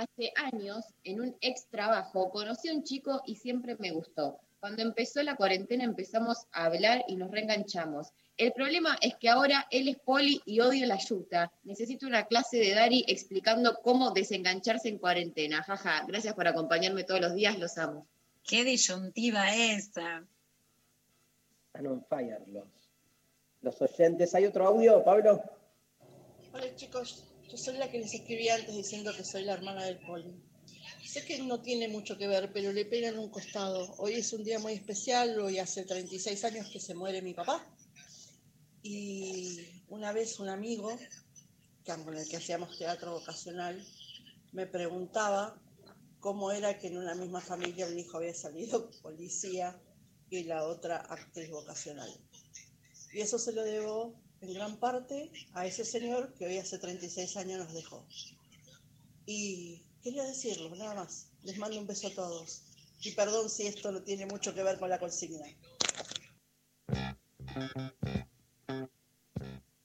Hace años, en un ex trabajo, conocí a un chico y siempre me gustó. Cuando empezó la cuarentena empezamos a hablar y nos reenganchamos. El problema es que ahora él es poli y odio la yuta. Necesito una clase de Dari explicando cómo desengancharse en cuarentena. Jaja, gracias por acompañarme todos los días, los amo. Qué disyuntiva esa. Están on fire los, los oyentes. ¿Hay otro audio, Pablo? Hola chicos, yo soy la que les escribí antes diciendo que soy la hermana del poli. sé que no tiene mucho que ver, pero le pegan un costado. Hoy es un día muy especial, hoy hace 36 años que se muere mi papá. Y una vez un amigo, con el que hacíamos teatro vocacional, me preguntaba cómo era que en una misma familia un hijo había salido policía y la otra actriz vocacional. Y eso se lo debo en gran parte a ese señor que hoy hace 36 años nos dejó. Y quería decirlo, nada más. Les mando un beso a todos. Y perdón si esto no tiene mucho que ver con la consigna.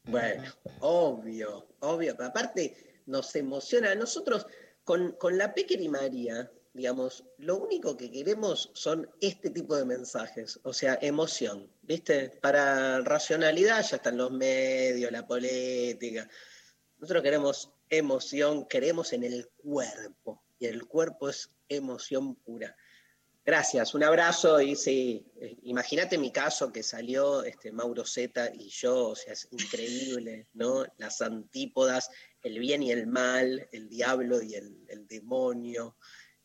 Bueno, obvio, obvio. Pero aparte, nos emociona. Nosotros, con, con la Pequer y María, digamos, lo único que queremos son este tipo de mensajes. O sea, emoción. ¿Viste? Para racionalidad ya están los medios, la política. Nosotros queremos emoción, queremos en el cuerpo. Y el cuerpo es emoción pura. Gracias, un abrazo y sí, imagínate mi caso que salió este, Mauro Zeta y yo, o sea, es increíble, ¿no? Las antípodas, el bien y el mal, el diablo y el, el demonio,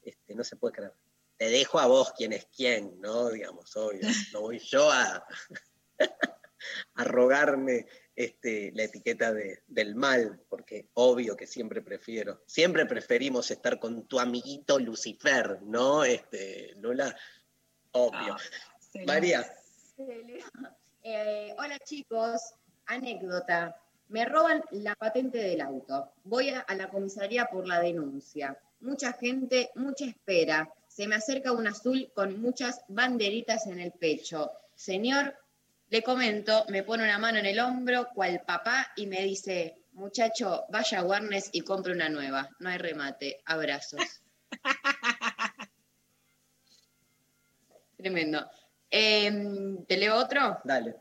este, no se puede creer. Te dejo a vos quién es quién, ¿no? Digamos, obvio, no voy yo a, a rogarme este, la etiqueta de- del mal, porque obvio que siempre prefiero, siempre preferimos estar con tu amiguito Lucifer, ¿no? Este, Lola, obvio. María, Eh, hola chicos, anécdota. Me roban la patente del auto. Voy a, a la comisaría por la denuncia. Mucha gente, mucha espera. Se me acerca un azul con muchas banderitas en el pecho. Señor, le comento, me pone una mano en el hombro, cual papá, y me dice, muchacho, vaya a Warnes y compre una nueva. No hay remate. Abrazos. Tremendo. Em, ¿Te leo otro? dale.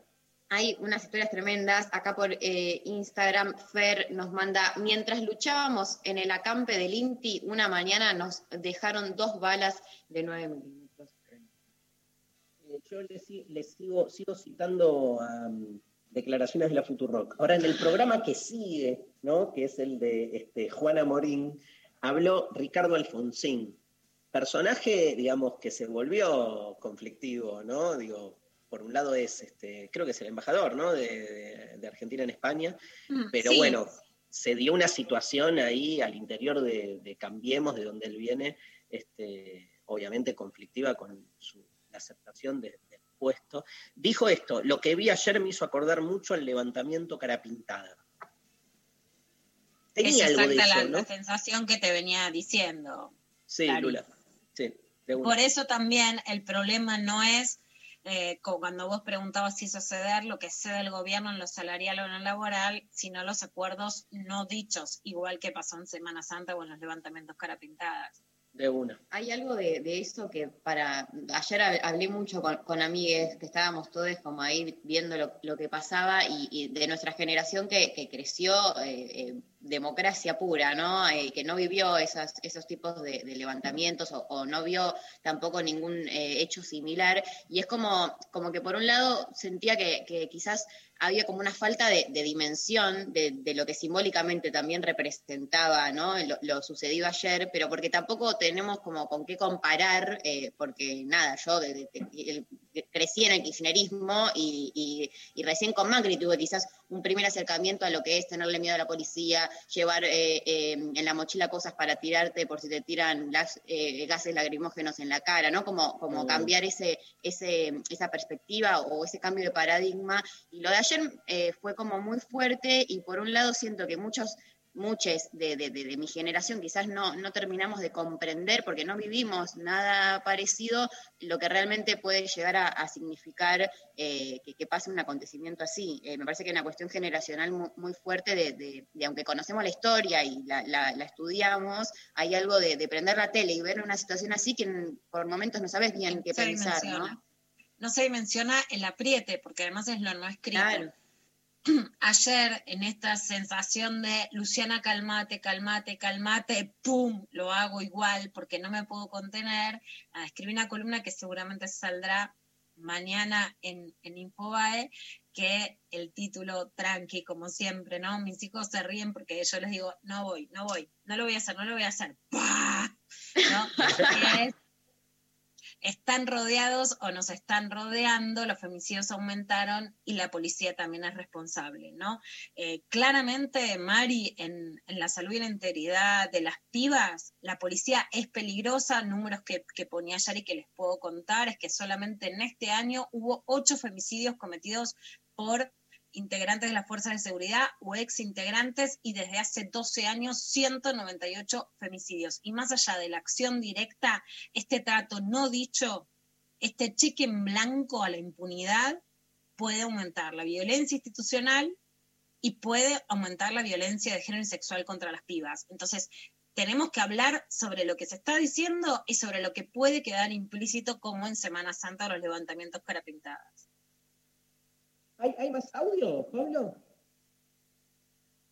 Hay unas historias tremendas. Acá por eh, Instagram, Fer nos manda, mientras luchábamos en el acampe del INTI, una mañana nos dejaron dos balas de 9 milímetros. Eh, Yo les, si- les sigo, sigo citando declaraciones de la Futurock. Ahora, en el programa que sigue, ¿no? que es el de este, Juana Morín, habló Ricardo Alfonsín, personaje, digamos, que se volvió conflictivo, ¿no? Digo, por un lado es, este, creo que es el embajador, ¿no? De, Argentina en España, pero sí. bueno, se dio una situación ahí al interior de, de Cambiemos, de donde él viene, este, obviamente conflictiva con su, la aceptación de- del puesto. Dijo esto, lo que vi ayer me hizo acordar mucho al levantamiento cara pintada. Tenía es algo de exacta eso, la, sensación que te venía diciendo. Sí. Lula. Sí. Por eso también el problema no es eh, cuando vos preguntabas si eso ceder, lo que cede el gobierno en lo salarial o en lo laboral, sino los acuerdos no dichos, igual que pasó en Semana Santa o en los levantamientos cara pintadas. De una. Hay algo de, de eso que para... Ayer hab- hablé mucho con, con amigues, que estábamos todos como ahí viendo lo, lo que pasaba y, y de nuestra generación que, que creció eh, eh, democracia pura, ¿no? Que no vivió esas, esos tipos de, levantamientos o, no vio tampoco ningún eh, hecho similar. Y es como, como que por un lado sentía que, quizás había como una falta de, dimensión de, lo que simbólicamente también representaba lo, sucedido ayer, pero porque tampoco tenemos como con qué comparar, eh, porque nada, yo el- crecí en el kirchnerismo y, y- y recién con Macri tuve quizás un primer acercamiento a lo que es tenerle miedo a la policía, llevar eh, eh, en la mochila cosas para tirarte por si te tiran las, eh, gases lacrimógenos en la cara, ¿no? Como, como Mm. cambiar ese, ese, esa perspectiva o ese cambio de paradigma. Y lo de ayer eh, fue como muy fuerte y por un lado siento que muchos muchos de, de- de- de mi generación quizás no, no terminamos de comprender porque no vivimos nada parecido lo que realmente puede llegar a, a significar eh, que, que pase un acontecimiento así. Eh, me parece que es una cuestión generacional muy, muy fuerte de, de- de aunque conocemos la historia y la, la- la estudiamos, hay algo de, de prender la tele y ver una situación así que en- por momentos no sabes bien qué pensar. ¿no? No se dimensiona el apriete, porque además es lo no escrito. Ayer, en esta sensación de Luciana, calmate, calmate, calmate, ¡pum! Lo hago igual porque no me puedo contener. Ah, escribí una columna que seguramente saldrá mañana en, en Infobae, que el título tranqui, como siempre, ¿no? Mis hijos se ríen porque yo les digo, no voy, no voy, no lo voy a hacer, no lo voy a hacer. ¡Pah! ¿No? Es, están rodeados o nos están rodeando, los femicidios aumentaron y la policía también es responsable, ¿no? Eh, claramente, Mari, en, en la salud y la integridad de las pibas, la policía es peligrosa. Números que, que ponía Yari que les puedo contar es que solamente en este año hubo ocho femicidios cometidos por integrantes de las fuerzas de seguridad o ex integrantes y desde hace 12 años 198 femicidios. Y más allá de la acción directa, este trato no dicho, este cheque en blanco a la impunidad puede aumentar la violencia institucional y puede aumentar la violencia de género y sexual contra las pibas. Entonces, tenemos que hablar sobre lo que se está diciendo y sobre lo que puede quedar implícito como en Semana Santa los levantamientos cara pintadas. ¿Hay, hay más audio, Pablo?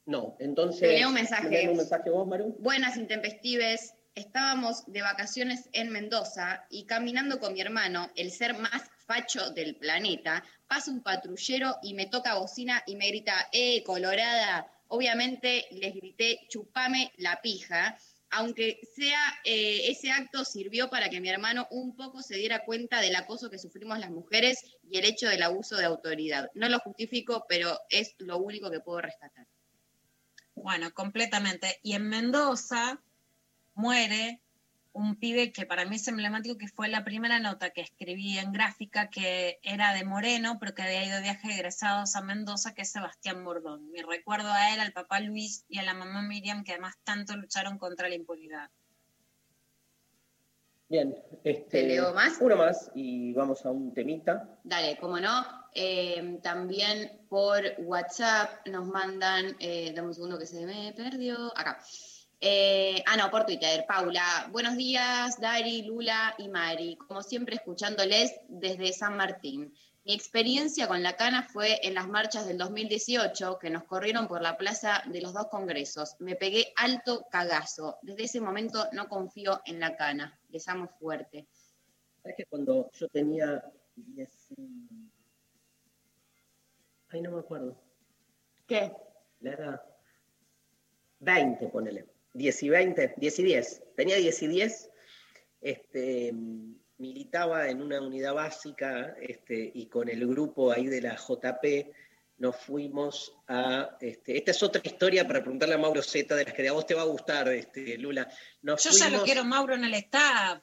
No, entonces. Te leo un mensaje. ¿me lees un mensaje vos, Maru? Buenas intempestives. Estábamos de vacaciones en Mendoza y caminando con mi hermano, el ser más facho del planeta, pasa un patrullero y me toca bocina y me grita, ¡eh, colorada! Obviamente les grité, chupame la pija, aunque sea eh, ese acto sirvió para que mi hermano un poco se diera cuenta del acoso que sufrimos las mujeres y el hecho del abuso de autoridad. No lo justifico, pero es lo único que puedo rescatar. Bueno, completamente. Y en Mendoza muere un pibe que para mí es emblemático, que fue la primera nota que escribí en gráfica, que era de Moreno, pero que había ido de viaje de egresados a Mendoza, que es Sebastián Bordón. Mi recuerdo a él, al papá Luis y a la mamá Miriam, que además tanto lucharon contra la impunidad. Bien, este, ¿Te leo más? Uno más y vamos a un temita. Dale, como no. Eh, también por WhatsApp nos mandan, eh, dame un segundo que se me perdió, acá. Eh, ah, no, por Twitter, Paula. Buenos días, Dari, Lula y Mari. Como siempre, escuchándoles desde San Martín. Mi experiencia con la cana fue en las marchas del 2018 que nos corrieron por la plaza de los dos congresos. Me pegué alto cagazo. Desde ese momento no confío en la cana. Les amo fuerte. ¿Sabes que cuando yo tenía 10 Ay, no me acuerdo. ¿Qué? La edad. 20, ponele. 10 y 20, 10 y 10. Tenía 10 y 10. Este, militaba en una unidad básica este, y con el grupo ahí de la JP nos fuimos a... Este, esta es otra historia para preguntarle a Mauro Zeta, de las que a vos te va a gustar, este, Lula. Nos Yo ya lo quiero, Mauro, en el staff.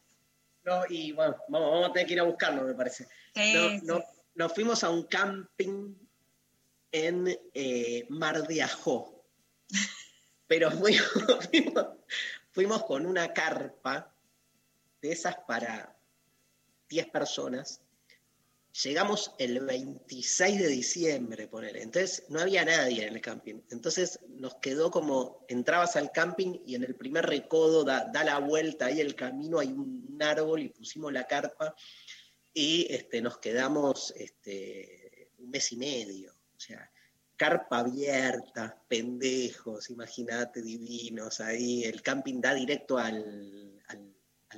No, y bueno, vamos, vamos a tener que ir a buscarlo, me parece. Sí, No- sí. no- nos fuimos a un camping en eh, Mar de Ajó. Pero fuimos, fuimos, con una carpa de esas para 10 personas. Llegamos el 26 de diciembre, ponele. Entonces no había nadie en el camping. Entonces nos quedó como, entrabas al camping y en el primer recodo da, da la vuelta ahí el camino, hay un, un árbol y pusimos la carpa y este, nos quedamos este, un mes y medio. O sea, carpa abierta, pendejos, imagínate, divinos ahí. El camping da directo al, al-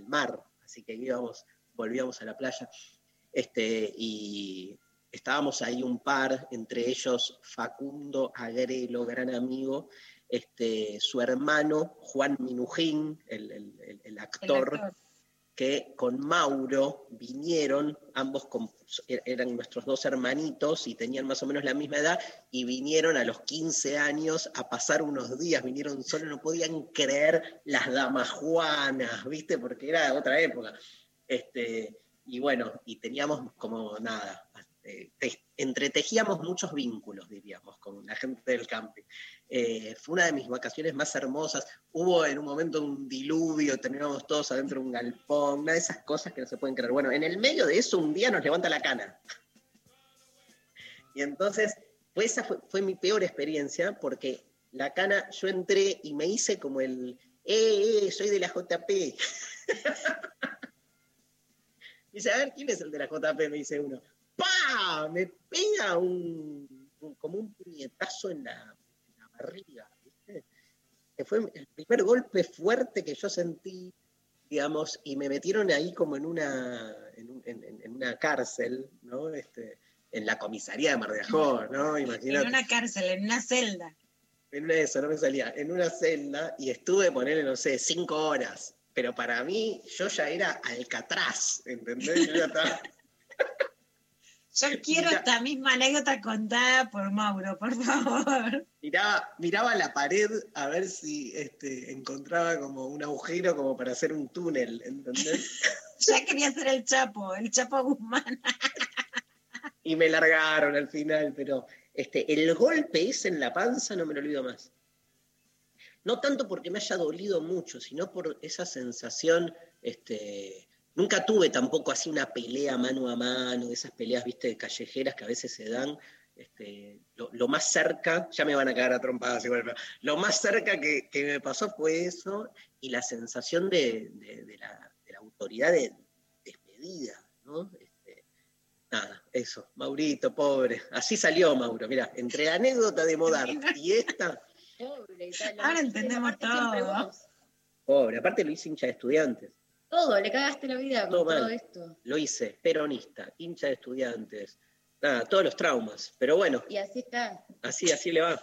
mar, así que íbamos, volvíamos a la playa. Este, y estábamos ahí un par, entre ellos Facundo Agrelo, gran amigo, este, su hermano Juan Minujín, el, el- actor. Que con Mauro vinieron, ambos con- eran nuestros dos hermanitos y tenían más o menos la misma edad, y vinieron a los 15 años a pasar unos días, vinieron solo, no podían creer las damas juanas, ¿viste? Porque era otra época. Este, y bueno, y teníamos como nada, eh, te- entretejíamos muchos vínculos, diríamos, con la gente del camping. Eh, fue una de mis vacaciones más hermosas. Hubo en un momento un diluvio, terminamos todos adentro de un galpón, una de esas cosas que no se pueden creer. Bueno, en el medio de eso un día nos levanta la cana. Y entonces, fue, esa fue, fue mi peor experiencia porque la cana, yo entré y me hice como el, eh, eh, soy de la JP. Dice, a ver, ¿quién es el de la JP? Me dice uno. Me pega un, un- como un puñetazo en la, en la barriga. ¿viste? Que fue el primer golpe fuerte que yo sentí, digamos, y me metieron ahí como en una, en, un- en- en- en una cárcel, ¿no? Este, en la comisaría de Mar de Ajó, ¿no? En Imagínate. una cárcel, en una celda. En una esas, no me salía. En una celda y estuve, ponerle, no sé, cinco horas. Pero para mí, yo ya era Alcatraz, ¿entendés? Yo ya estaba- Yo quiero Mira. esta misma anécdota contada por Mauro, por favor. miraba, miraba la pared a ver si este, encontraba como un agujero como para hacer un túnel, ¿entendés? Ya quería ser el Chapo, el Chapo Guzmán. y me largaron al final, pero este, el golpe ese en la panza no me lo olvido más. No tanto porque me haya dolido mucho, sino por esa sensación, este, nunca tuve tampoco así una pelea mano a mano, esas peleas, viste, callejeras que a veces se dan. Este, lo, lo más cerca, ya me van a cagar a trompadas igual, pero lo más cerca que, que me pasó fue eso y la sensación de, de- de la, de la autoridad de despedida, ¿no? Este, nada, eso, Maurito, pobre. Así salió Mauro, mira, entre la anécdota de Modar y esta, Pobre, Italia. Ahora entendemos todo. vos. pobre, aparte lo hice hincha de estudiantes, Todo, le cagaste la vida con Todo todo, mal. esto. lo hice peronista, hincha de estudiantes, nada, todos los traumas, pero bueno, Y así está. así, así le va.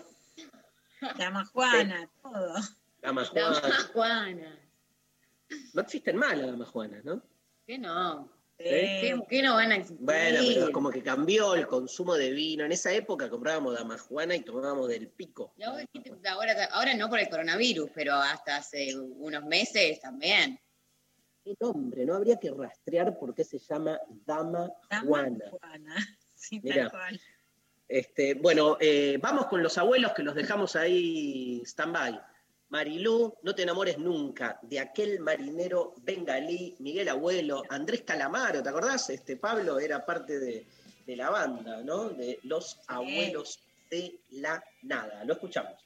Dama Juana, todo. La Juana. más Juana. No existen más las damas Juanas, ¿no? ¿Qué no? ¿Sí? ¿Qué, qué no van a existir? Bueno, pero como que cambió el consumo de vino. En esa época comprábamos damas Juana y tomábamos del pico. Ahora, ahora no por el coronavirus, pero hasta hace unos meses también. ¿Qué nombre? No habría que rastrear por qué se llama Dama Juana. Juana. Sí, Mira. tal cual. Este, bueno, eh, vamos con los abuelos que los dejamos ahí stand-by. Marilú, no te enamores nunca, de aquel marinero bengalí, Miguel Abuelo, Andrés Calamaro, ¿te acordás? Este Pablo era parte de, de la banda, ¿no? De los abuelos de la nada. Lo escuchamos.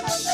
No te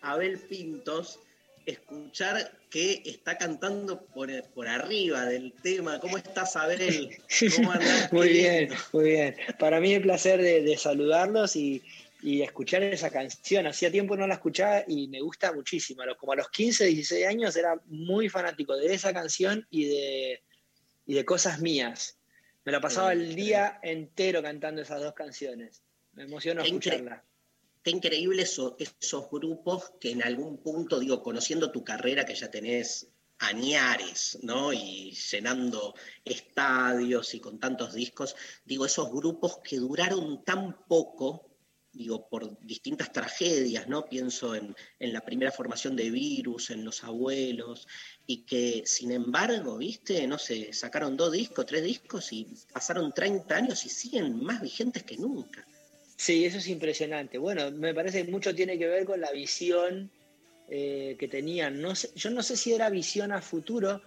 Abel Pintos, escuchar que está cantando por, por arriba del tema. ¿Cómo estás, Abel? ¿Cómo andás? muy bien, muy bien. Para mí es placer de, de saludarlos y, y escuchar esa canción. Hacía tiempo no la escuchaba y me gusta muchísimo. Como a los 15, 16 años era muy fanático de esa canción y de, y de cosas mías. Me la pasaba el día entero cantando esas dos canciones. Me emocionó escucharla. Qué increíble eso- esos grupos que en algún punto, digo, conociendo tu carrera que ya tenés añares, ¿no? Y llenando estadios y con tantos discos, digo, esos grupos que duraron tan poco, digo, por distintas tragedias, ¿no? Pienso en, en la primera formación de Virus, en Los Abuelos, y que sin embargo, viste, no sé, sacaron dos discos, tres discos y pasaron 30 años y siguen más vigentes que nunca. Sí, eso es impresionante. Bueno, me parece que mucho tiene que ver con la visión eh, que tenían. No sé- yo no sé si era visión a futuro,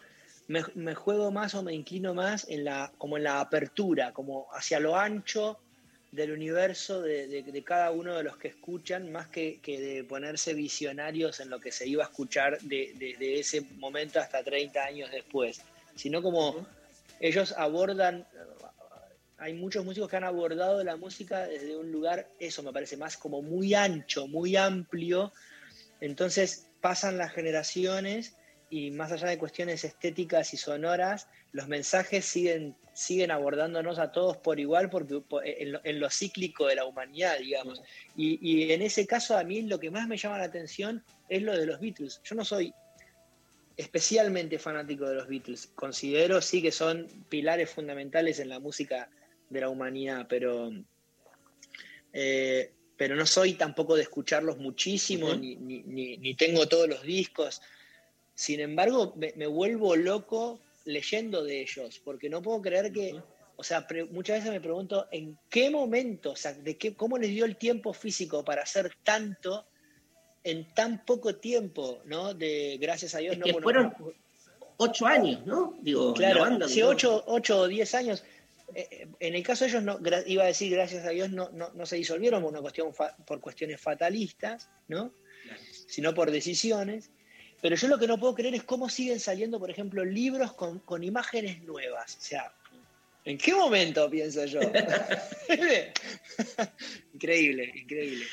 me, me juego más o me inclino más en la, como en la apertura, como hacia lo ancho del universo de, de- de cada uno de los que escuchan, más que, que de ponerse visionarios en lo que se iba a escuchar de, de- de ese momento hasta 30 años después, sino como ellos abordan hay muchos músicos que han abordado la música desde un lugar, eso me parece más como muy ancho, muy amplio. Entonces pasan las generaciones y más allá de cuestiones estéticas y sonoras, los mensajes siguen, siguen abordándonos a todos por igual porque po- en lo, cíclico de la humanidad, digamos. Y en ese caso a mí lo que más me llama la atención es lo de los Beatles. Yo no soy especialmente fanático de los Beatles. Considero sí que son pilares fundamentales en la música de la humanidad, pero, eh, pero no soy tampoco de escucharlos muchísimo, ni, ni- ni- ni tengo todos los discos. Sin embargo, me, me vuelvo loco leyendo de ellos, porque no puedo creer que, o sea, muchas veces me pregunto en qué momento, o sea, de qué, cómo les dio el tiempo físico para hacer tanto en tan poco tiempo, ¿no? De gracias a Dios Es no que fueron ocho años, ¿no? Digo, Claro, la banda sí, ocho, ocho o diez años. Eh, eh, En el caso de ellos, no, iba a decir, gracias a Dios, no, no, no se disolvieron por, una cuestión fa- por cuestiones fatalistas, ¿no? Sino por decisiones. Pero yo lo que no puedo creer es cómo siguen saliendo, por ejemplo, libros con, con imágenes nuevas. O sea, ¿en qué momento pienso yo? increíble, increíble.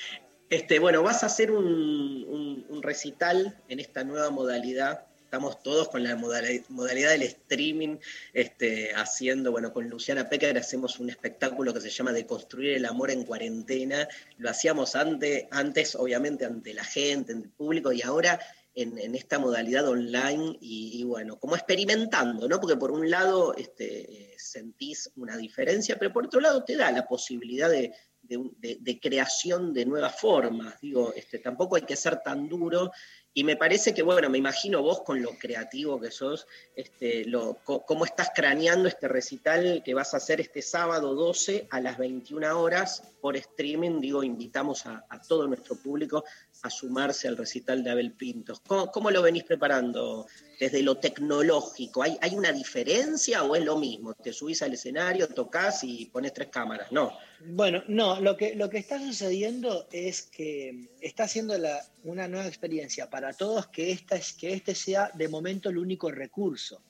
Este, bueno, vas a hacer un, un- un recital en esta nueva modalidad. Estamos todos con la modalidad, del streaming, este, haciendo, bueno, con Luciana Pecker hacemos un espectáculo que se llama De construir el amor en cuarentena. Lo hacíamos antes, antes obviamente, ante la gente, ante el público, y ahora en, esta modalidad online y, bueno, como experimentando, ¿no? Porque por un lado este, sentís una diferencia, pero por otro lado te da la posibilidad de, de- de creación de nuevas formas. Digo, este, tampoco hay que ser tan duro. Y me parece que, bueno, me imagino vos con lo creativo que sos, este, lo, cómo estás craneando este recital que vas a hacer este sábado 12 a las 21 horas por streaming. Digo, invitamos a todo nuestro público a sumarse al recital de Abel Pintos. ¿Cómo, lo venís preparando desde lo tecnológico? ¿Hay, ¿Hay una diferencia o es lo mismo? Te subís al escenario, tocas y pones tres cámaras. No. Bueno, no, lo que, lo que está sucediendo es que está haciendo una nueva experiencia para todos que, esta es, que este sea de momento el único recurso.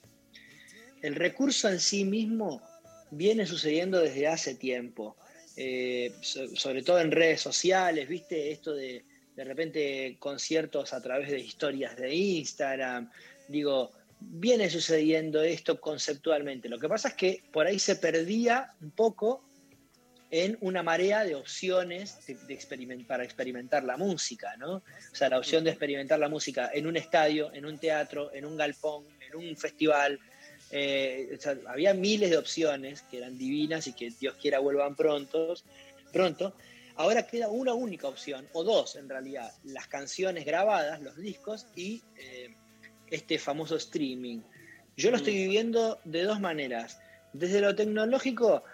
El recurso en sí mismo viene sucediendo desde hace tiempo, eh, so- sobre todo en redes sociales, viste, esto de de repente conciertos a través de historias de Instagram, digo, viene sucediendo esto conceptualmente. Lo que pasa es que por ahí se perdía un poco en una marea de opciones de, para experimentar la música, ¿no? O sea, la opción de experimentar la música en un estadio, en un teatro, en un galpón, en un festival. eh, o sea, había miles de opciones que eran divinas y que Dios quiera vuelvan prontos, pronto. Ahora queda una única opción, o dos en realidad, las canciones grabadas, los discos y eh, este famoso streaming. Yo lo estoy viviendo de dos maneras. Desde lo tecnológico,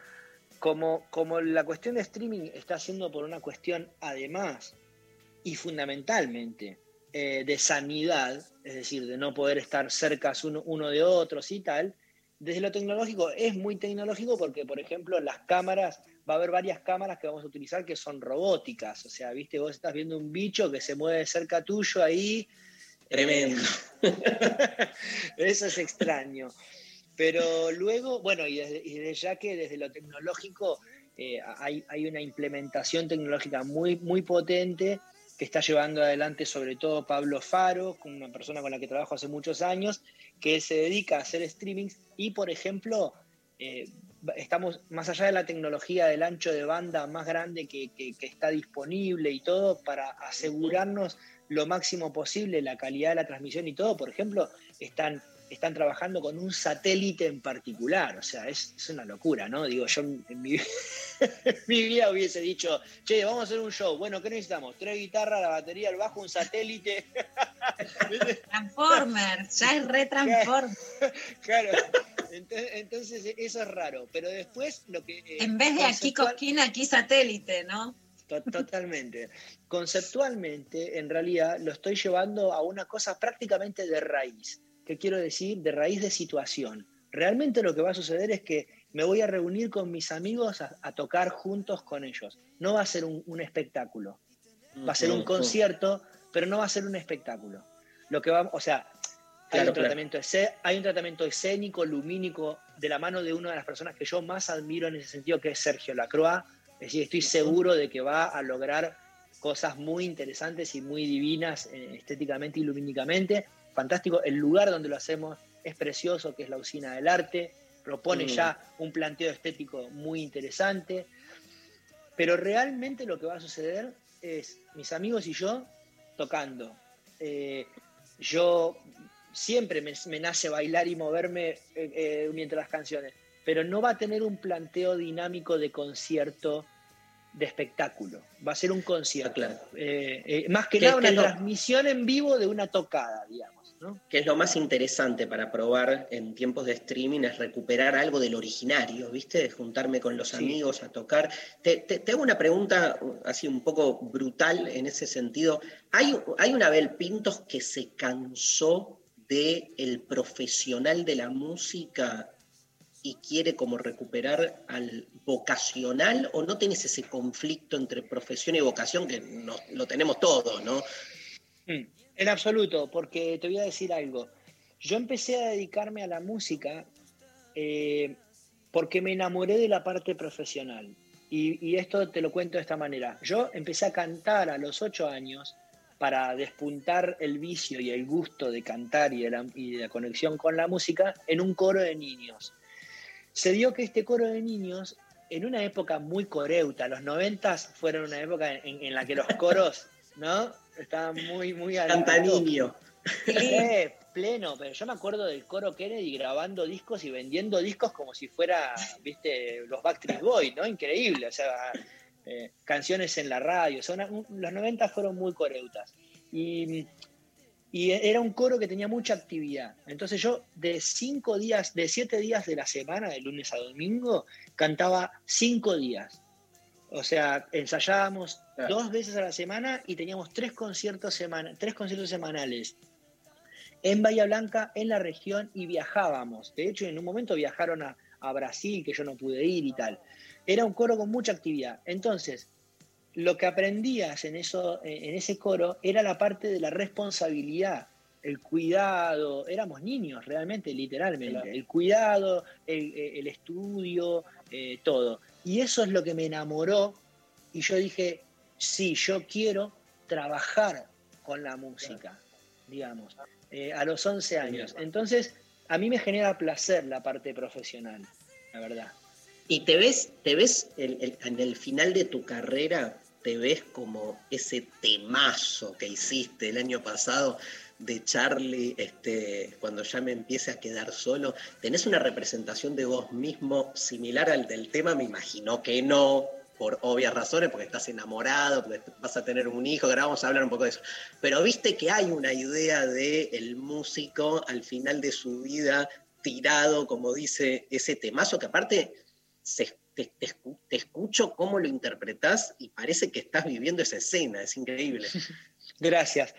como, como la cuestión de streaming está siendo por una cuestión además y fundamentalmente eh, de sanidad, es decir, de no poder estar cerca uno, uno de otros y tal, desde lo tecnológico es muy tecnológico porque, por ejemplo, las cámaras, va a haber varias cámaras que vamos a utilizar que son robóticas. O sea, viste, vos estás viendo un bicho que se mueve cerca tuyo ahí. Tremendo. Eso es extraño. Pero luego, bueno, y desde, y desde ya que desde lo tecnológico eh, hay, hay una implementación tecnológica muy, muy potente que está llevando adelante sobre todo Pablo Faro, una persona con la que trabajo hace muchos años, que se dedica a hacer streamings y, por ejemplo, eh, estamos más allá de la tecnología del ancho de banda más grande que, que- está disponible y todo para asegurarnos lo máximo posible la calidad de la transmisión y todo, por ejemplo, están, están trabajando con un satélite en particular, o sea, es, es una locura, ¿no? Digo, yo en mi, en mi vida hubiese dicho, che, vamos a hacer un show, bueno, ¿qué necesitamos? Tres guitarras, la batería, el bajo, un satélite. Transformers, ya es re Transformers. Claro, entonces, eso es raro, pero después lo que... eh, En vez de aquí cosquín, aquí satélite, ¿no? To- Totalmente. Conceptualmente, en realidad, lo estoy llevando a una cosa prácticamente de raíz. ¿Qué quiero decir? De raíz de situación. Realmente lo que va a suceder es que me voy a reunir con mis amigos a, a tocar juntos con ellos. No va a ser un, un espectáculo. Va a ser un concierto, pero no va a ser un espectáculo. Lo que va, o sea, hay, Claro, un claro. tratamiento escé- hay un tratamiento escénico, lumínico, de la mano de una de las personas que yo más admiro en ese sentido, que es Sergio Lacroix. Es decir, estoy seguro de que va a lograr cosas muy interesantes y muy divinas eh, estéticamente y lumínicamente. Fantástico. El lugar donde lo hacemos es precioso, que es la usina del arte. Propone Mm. ya un planteo estético muy interesante. Pero realmente lo que va a suceder es mis amigos y yo tocando. Eh, yo siempre me, me nace bailar y moverme eh, eh, mientras las canciones, pero no va a tener un planteo dinámico de concierto, de espectáculo. Va a ser un concierto. Eh, eh, más que ¿Qué- nada una transmisión en vivo de una tocada, digamos. ¿No? que es lo más interesante para probar en tiempos de streaming, es recuperar algo del originario, ¿viste? Juntarme con los Sí. amigos a tocar. Te, te- te hago una pregunta uh, así un poco brutal en ese sentido. ¿Hay, hay una Abel Pintos que se cansó de el profesional de la música y quiere como recuperar al vocacional o no tienes ese conflicto entre profesión y vocación que no- lo tenemos todos, ¿no? Mm, En absoluto, porque te voy a decir algo. Yo empecé a dedicarme a la música eh, porque me enamoré de la parte profesional. Y, esto te lo cuento de esta manera. Yo empecé a cantar a los ocho años para despuntar el vicio y el gusto de cantar y de la, y de la conexión con la música en un coro de niños. Se dio que este coro de niños, en una época muy coreuta, los noventas fueron una época en la que los coros, ¿no? Estaban muy, muy al Canta al top. niño. Eh, pleno, pero yo me acuerdo del coro Kennedy grabando discos y vendiendo discos como si fuera, viste, los Backstreet Boys, ¿no? Increíble, o sea, eh, canciones en la radio, son, un- los 90 fueron muy coreutas. Y, y era un coro que tenía mucha actividad. Entonces yo de cinco días, de siete días de la semana, de lunes a domingo, cantaba cinco días. O sea, ensayábamos Claro. dos veces a la semana y teníamos tres conciertos, semana, tres conciertos semanales en Bahía Blanca, en la región, y viajábamos. De hecho, en un momento viajaron a, a Brasil, que yo no pude ir y tal. Era un coro con mucha actividad. Entonces, lo que aprendías en, eso, en ese coro era la parte de la responsabilidad, el cuidado. Éramos niños, realmente, literalmente. Claro. El cuidado, el, el estudio, eh, todo. Y eso es lo que me enamoró. Y yo dije, sí, yo quiero trabajar con la música, digamos, eh, a los 11 años. Entonces, a mí me genera placer la parte profesional, la verdad. ¿Y te ves, te ves en el final de tu carrera, te ves como ese temazo que hiciste el año pasado de Charlie, este, cuando ya me empiece a quedar solo? ¿Tenés una representación de vos mismo similar al del tema? Me imagino que no, por obvias razones, porque estás enamorado, porque vas a tener un hijo, ahora vamos a hablar un poco de eso. Pero viste que hay una idea de el músico al final de su vida tirado, como dice ese temazo, que aparte se- te, te escucho cómo lo interpretás y parece que estás viviendo esa escena, es increíble. Gracias.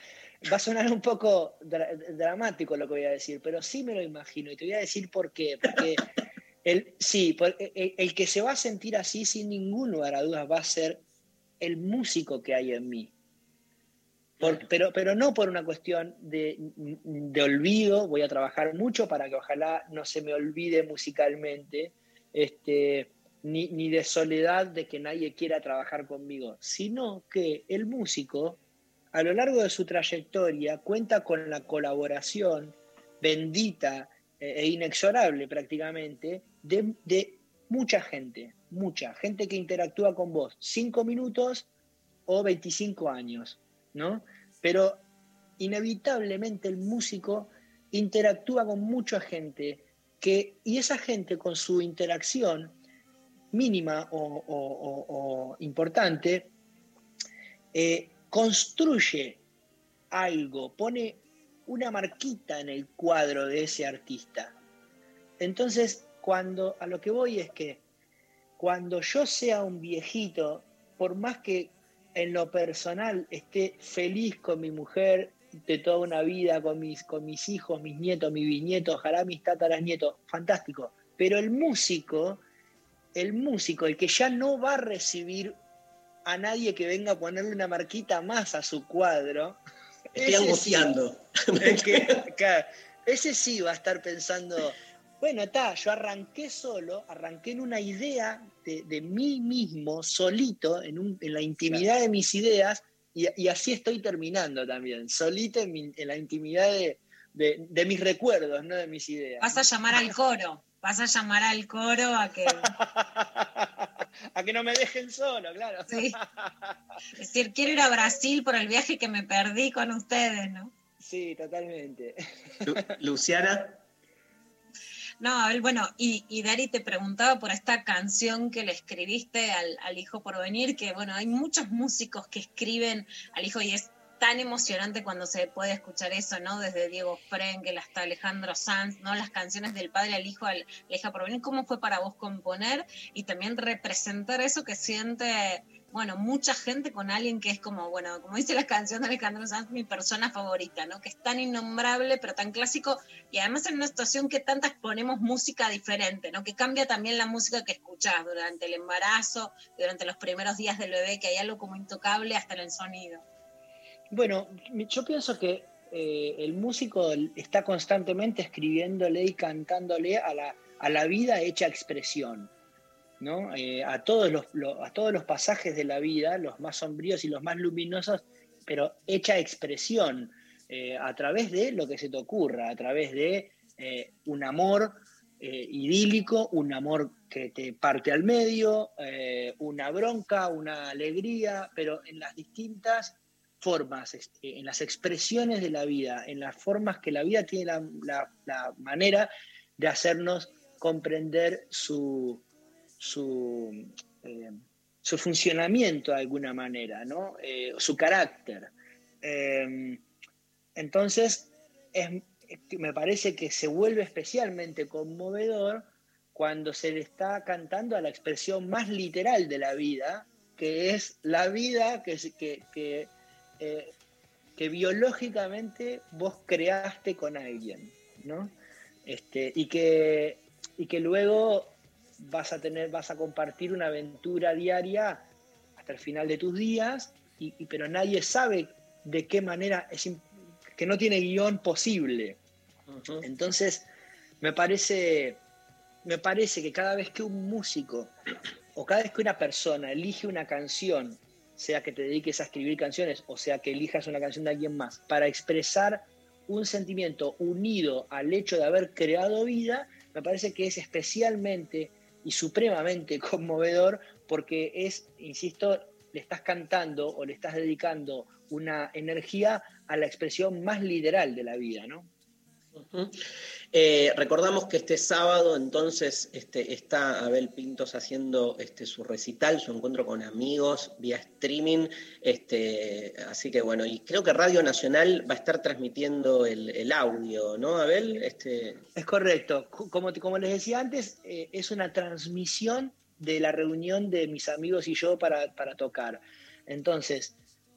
Va a sonar un poco dra- dramático lo que voy a decir, pero sí me lo imagino y te voy a decir por qué. Porque el, sí, por- el, el que se va a sentir así sin ningún lugar a dudas va a ser el músico que hay en mí. Por- pero, pero no por una cuestión de, de olvido, voy a trabajar mucho para que ojalá no se me olvide musicalmente, este, ni, ni de soledad de que nadie quiera trabajar conmigo, sino que el músico a lo largo de su trayectoria cuenta con la colaboración bendita eh, e inexorable prácticamente de, mucha gente, mucha gente que interactúa con vos, cinco minutos o 25 años, ¿no? Pero inevitablemente el músico interactúa con mucha gente que, y esa gente con su interacción mínima o importante, eh, construye algo, pone una marquita en el cuadro de ese artista. Entonces, cuando a lo que voy es que cuando yo sea un viejito, por más que en lo personal esté feliz con mi mujer de toda una vida, con mis, con mis hijos, mis nietos, mis bisnietos, ojalá mis tataras nietos, fantástico. Pero el músico, el músico, el que ya no va a recibir a nadie que venga a ponerle una marquita más a su cuadro. Estoy ese sí. angustiando. Es que, claro, ese sí va a estar pensando, bueno, está, yo arranqué solo, arranqué en una idea de, de mí mismo, solito, en, un- en la intimidad de mis ideas, y, y así estoy terminando también, solito en, mi- en la intimidad de, de- de mis recuerdos, no de mis ideas. Vas a llamar al coro, vas a llamar al coro a que... A que no me dejen solo, claro. Sí. Es decir, quiero ir a Brasil por el viaje que me perdí con ustedes, ¿no? Sí, totalmente. Lu- Luciana, No, Abel, bueno, y, y Dari te preguntaba por esta canción que le escribiste al, al hijo por venir, que bueno, hay muchos músicos que escriben al hijo y es tan emocionante cuando se puede escuchar eso, ¿no? Desde Diego Frenkel hasta Alejandro Sanz, ¿no? Las canciones del padre al hijo, al, la hija por venir, ¿cómo fue para vos componer y también representar eso que siente, bueno, mucha gente con alguien que es como, bueno, como dice la canción de Alejandro Sanz, mi persona favorita, ¿no? Que es tan innombrable, pero tan clásico y además en una situación que tantas ponemos música diferente, ¿no? Que cambia también la música que escuchás durante el embarazo, durante los primeros días del bebé, que hay algo como intocable hasta en el sonido. Bueno, yo pienso que eh, el músico está constantemente escribiéndole y cantándole a la, a la vida hecha expresión, ¿no? Eh, a, todos los, lo- a todos los pasajes de la vida, los más sombríos y los más luminosos, pero hecha expresión eh, a través de lo que se te ocurra, a través de un amor idílico, un amor que te parte al medio, una bronca, una alegría, pero en las distintas formas, eh, en las expresiones de la vida, en las formas que la vida tiene la, manera de hacernos comprender su, su, eh, su funcionamiento de alguna manera, ¿no? Eh, su carácter. Eh, entonces, es- me parece que se vuelve especialmente conmovedor cuando se le está cantando a la expresión más literal de la vida, que es la vida que, que, eh, que biológicamente vos creaste con alguien, ¿no? Este, y, que, y que luego vas a tener, vas a compartir una aventura diaria hasta el final de tus días, y, y- pero nadie sabe de qué manera, es que no tiene guion posible. Entonces, me parece, me parece que cada vez que un músico o cada vez que una persona elige una canción, sea que te dediques a escribir canciones o sea que elijas una canción de alguien más, para expresar un sentimiento unido al hecho de haber creado vida, me parece que es especialmente y supremamente conmovedor porque es, insisto, le estás cantando o le estás dedicando una energía a la expresión más literal de la vida, ¿no? Eh, recordamos que este sábado entonces este, está Abel Pintos haciendo este, su recital, su encuentro con amigos vía streaming. Este, así que bueno, y creo que Radio Nacional va a estar transmitiendo el, audio, ¿no, Abel? Este, Es correcto. Co- Como, como les decía antes, eh, es una transmisión de la reunión de mis amigos y yo para, para tocar. Entonces,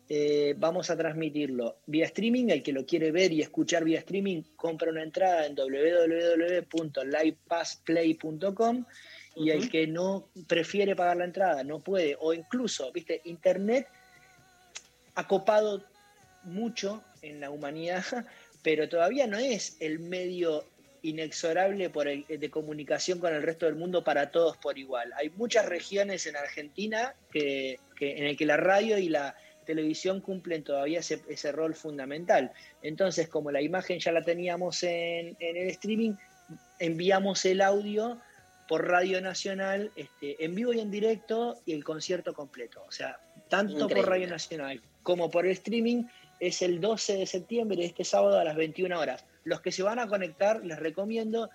eh, vamos a transmitirlo vía streaming. El que lo quiere ver y escuchar vía streaming, compra una entrada en www.livepassplay.com y el que no prefiere pagar la entrada, no puede, o incluso, viste, Internet ha copado mucho en la humanidad, pero todavía no es el medio inexorable por el- de comunicación con el resto del mundo para todos por igual. Hay muchas regiones en Argentina que, que- en el que la radio y la televisión cumplen todavía ese, ese rol fundamental. Entonces, como la imagen ya la teníamos en, en el streaming, enviamos el audio por Radio Nacional este, en vivo y en directo y el concierto completo. O sea, tanto Increíble. por Radio Nacional como por el streaming es el 12 de septiembre, este sábado a las 21 horas. Los que se van a conectar, les recomiendo,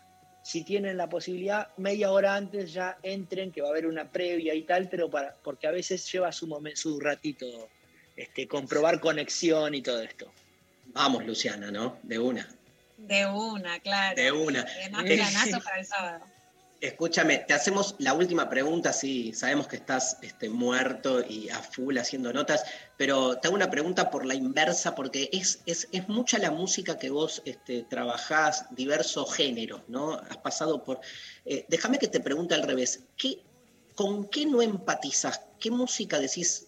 si tienen la posibilidad, media hora antes ya entren, que va a haber una previa y tal, pero para, porque a veces lleva su, momen- su ratito este, comprobar conexión y todo esto. Vamos, Luciana, ¿no? De una. De una, claro. De una. Además, Eh, planazo para el sábado. Escúchame, te hacemos la última pregunta, sí, sabemos que estás este, muerto y a full haciendo notas, pero te hago una pregunta por la inversa, porque es, es, es mucha la música que vos este, trabajás, diversos géneros, ¿no? Has pasado por... eh, déjame que te pregunte al revés, ¿qué, ¿con qué no empatizas? ¿Qué música decís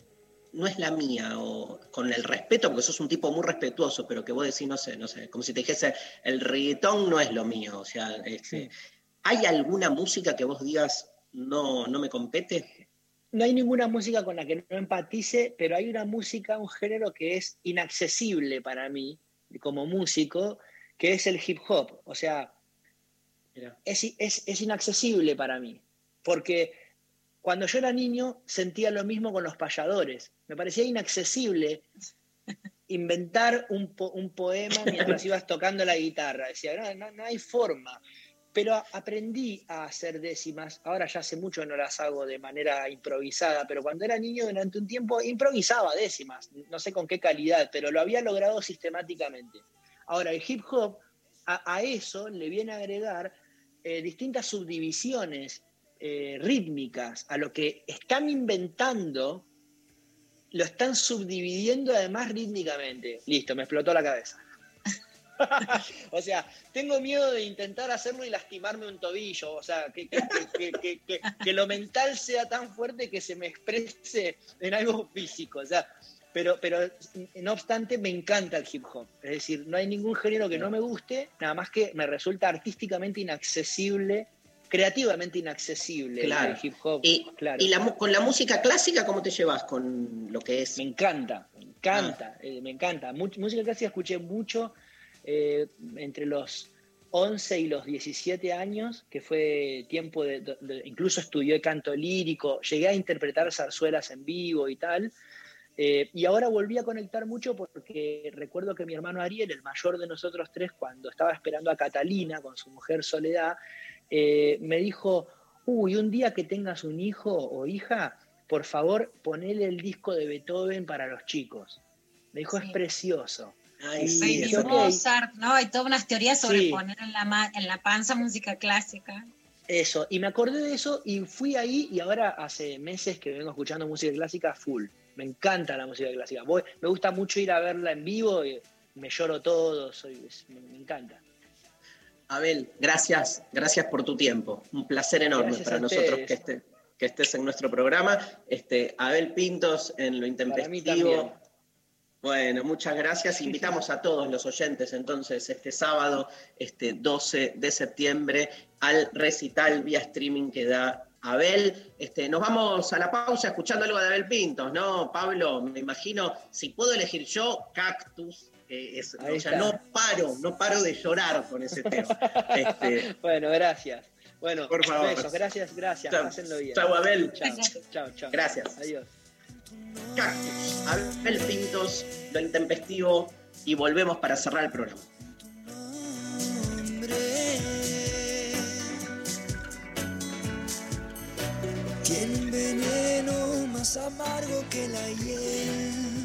no es la mía? O con el respeto, porque sos un tipo muy respetuoso, pero que vos decís, no sé, no sé, como si te dijese, el reggaetón no es lo mío, o sea, este, ¿Hay alguna música que vos digas no, no me compete? No hay ninguna música con la que no empatice, pero hay una música, un género que es inaccesible para mí como músico, que es el hip hop. O sea, es, es- es inaccesible para mí, porque cuando yo era niño sentía lo mismo con los payadores. Me parecía inaccesible inventar un, po- un poema mientras ibas tocando la guitarra. Decía, no, no, hay forma. Pero aprendí a hacer décimas. Ahora ya hace mucho no las hago de manera improvisada, pero cuando era niño durante un tiempo improvisaba décimas. No sé con qué calidad, pero lo había logrado sistemáticamente. Ahora, el hip hop a, a eso le viene a agregar eh, distintas subdivisiones eh, rítmicas a lo que están inventando, lo están subdividiendo además rítmicamente. Listo, me explotó la cabeza. o sea, tengo miedo de intentar hacerlo y lastimarme un tobillo. O sea, que, que- que- que- que- que lo mental sea tan fuerte que se me exprese en algo físico. O sea, pero, pero no obstante, me encanta el hip hop. Es decir, no hay ningún género que no me guste, nada más que me resulta artísticamente inaccesible, creativamente inaccesible Claro. el hip hop. Y, claro. y la mu- con la música clásica, ¿cómo te llevas con lo que es? Me encanta, me encanta, eh, me encanta. Much- música clásica escuché mucho eh, entre los 11 y los 17 años, que fue tiempo de, de- de- incluso estudié canto lírico, llegué a interpretar zarzuelas en vivo y tal. Eh, y ahora volví a conectar mucho porque recuerdo que mi hermano Ariel, el mayor de nosotros tres, cuando estaba esperando a Catalina con su mujer Soledad, eh, me dijo, uy, un día que tengas un hijo o hija, por favor, ponele el disco de Beethoven para los chicos. Me dijo, es precioso. Ay, sí. Mozart, ¿no? Hay todas unas teorías sobre Sí. poner en la, ma- en la panza música clásica. Eso, y me acordé de eso y fui ahí y ahora hace meses que vengo escuchando música clásica full. Me encanta la música clásica. Voy- me gusta mucho ir a verla en vivo, y me lloro todo, soy, es- me, me encanta. Abel, gracias, gracias por tu tiempo. Un placer enorme Gracias para nosotros que, esté- que estés en nuestro programa. Este, Abel Pintos en lo intempestivo. Bueno, muchas gracias. Invitamos a todos los oyentes entonces este sábado, este 12 de septiembre, al recital vía streaming que da Abel. Este, nos vamos a la pausa escuchando algo de Abel Pintos, ¿no? Pablo, me imagino, si puedo elegir yo, Cactus. Que es- Ahí o sea, está. no paro, no paro de llorar con ese tema. Este, Bueno, gracias. Bueno, Por favor. besos, gracias, gracias. Chao. Pásenlo bien. Chao, Abel. Chao, chao, chao. Gracias. Adiós. Cactus, Abel Pintos, lo intempestivo, y volvemos para cerrar el programa. Tiene veneno más amargo que la hiel.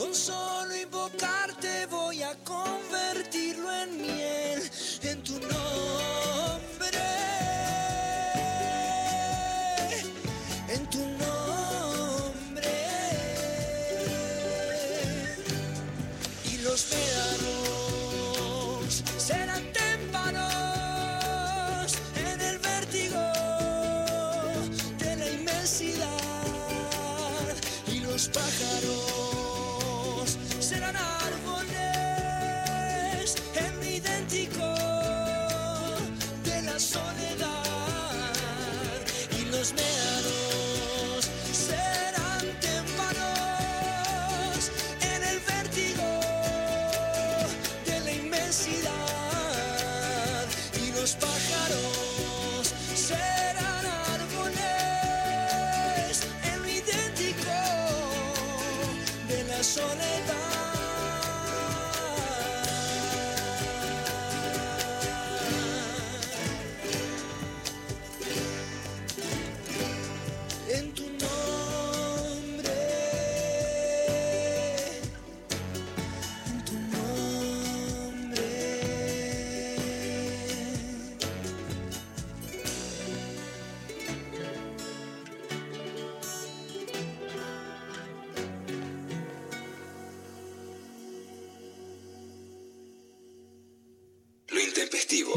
Con solo invocarte voy a convertirlo en miel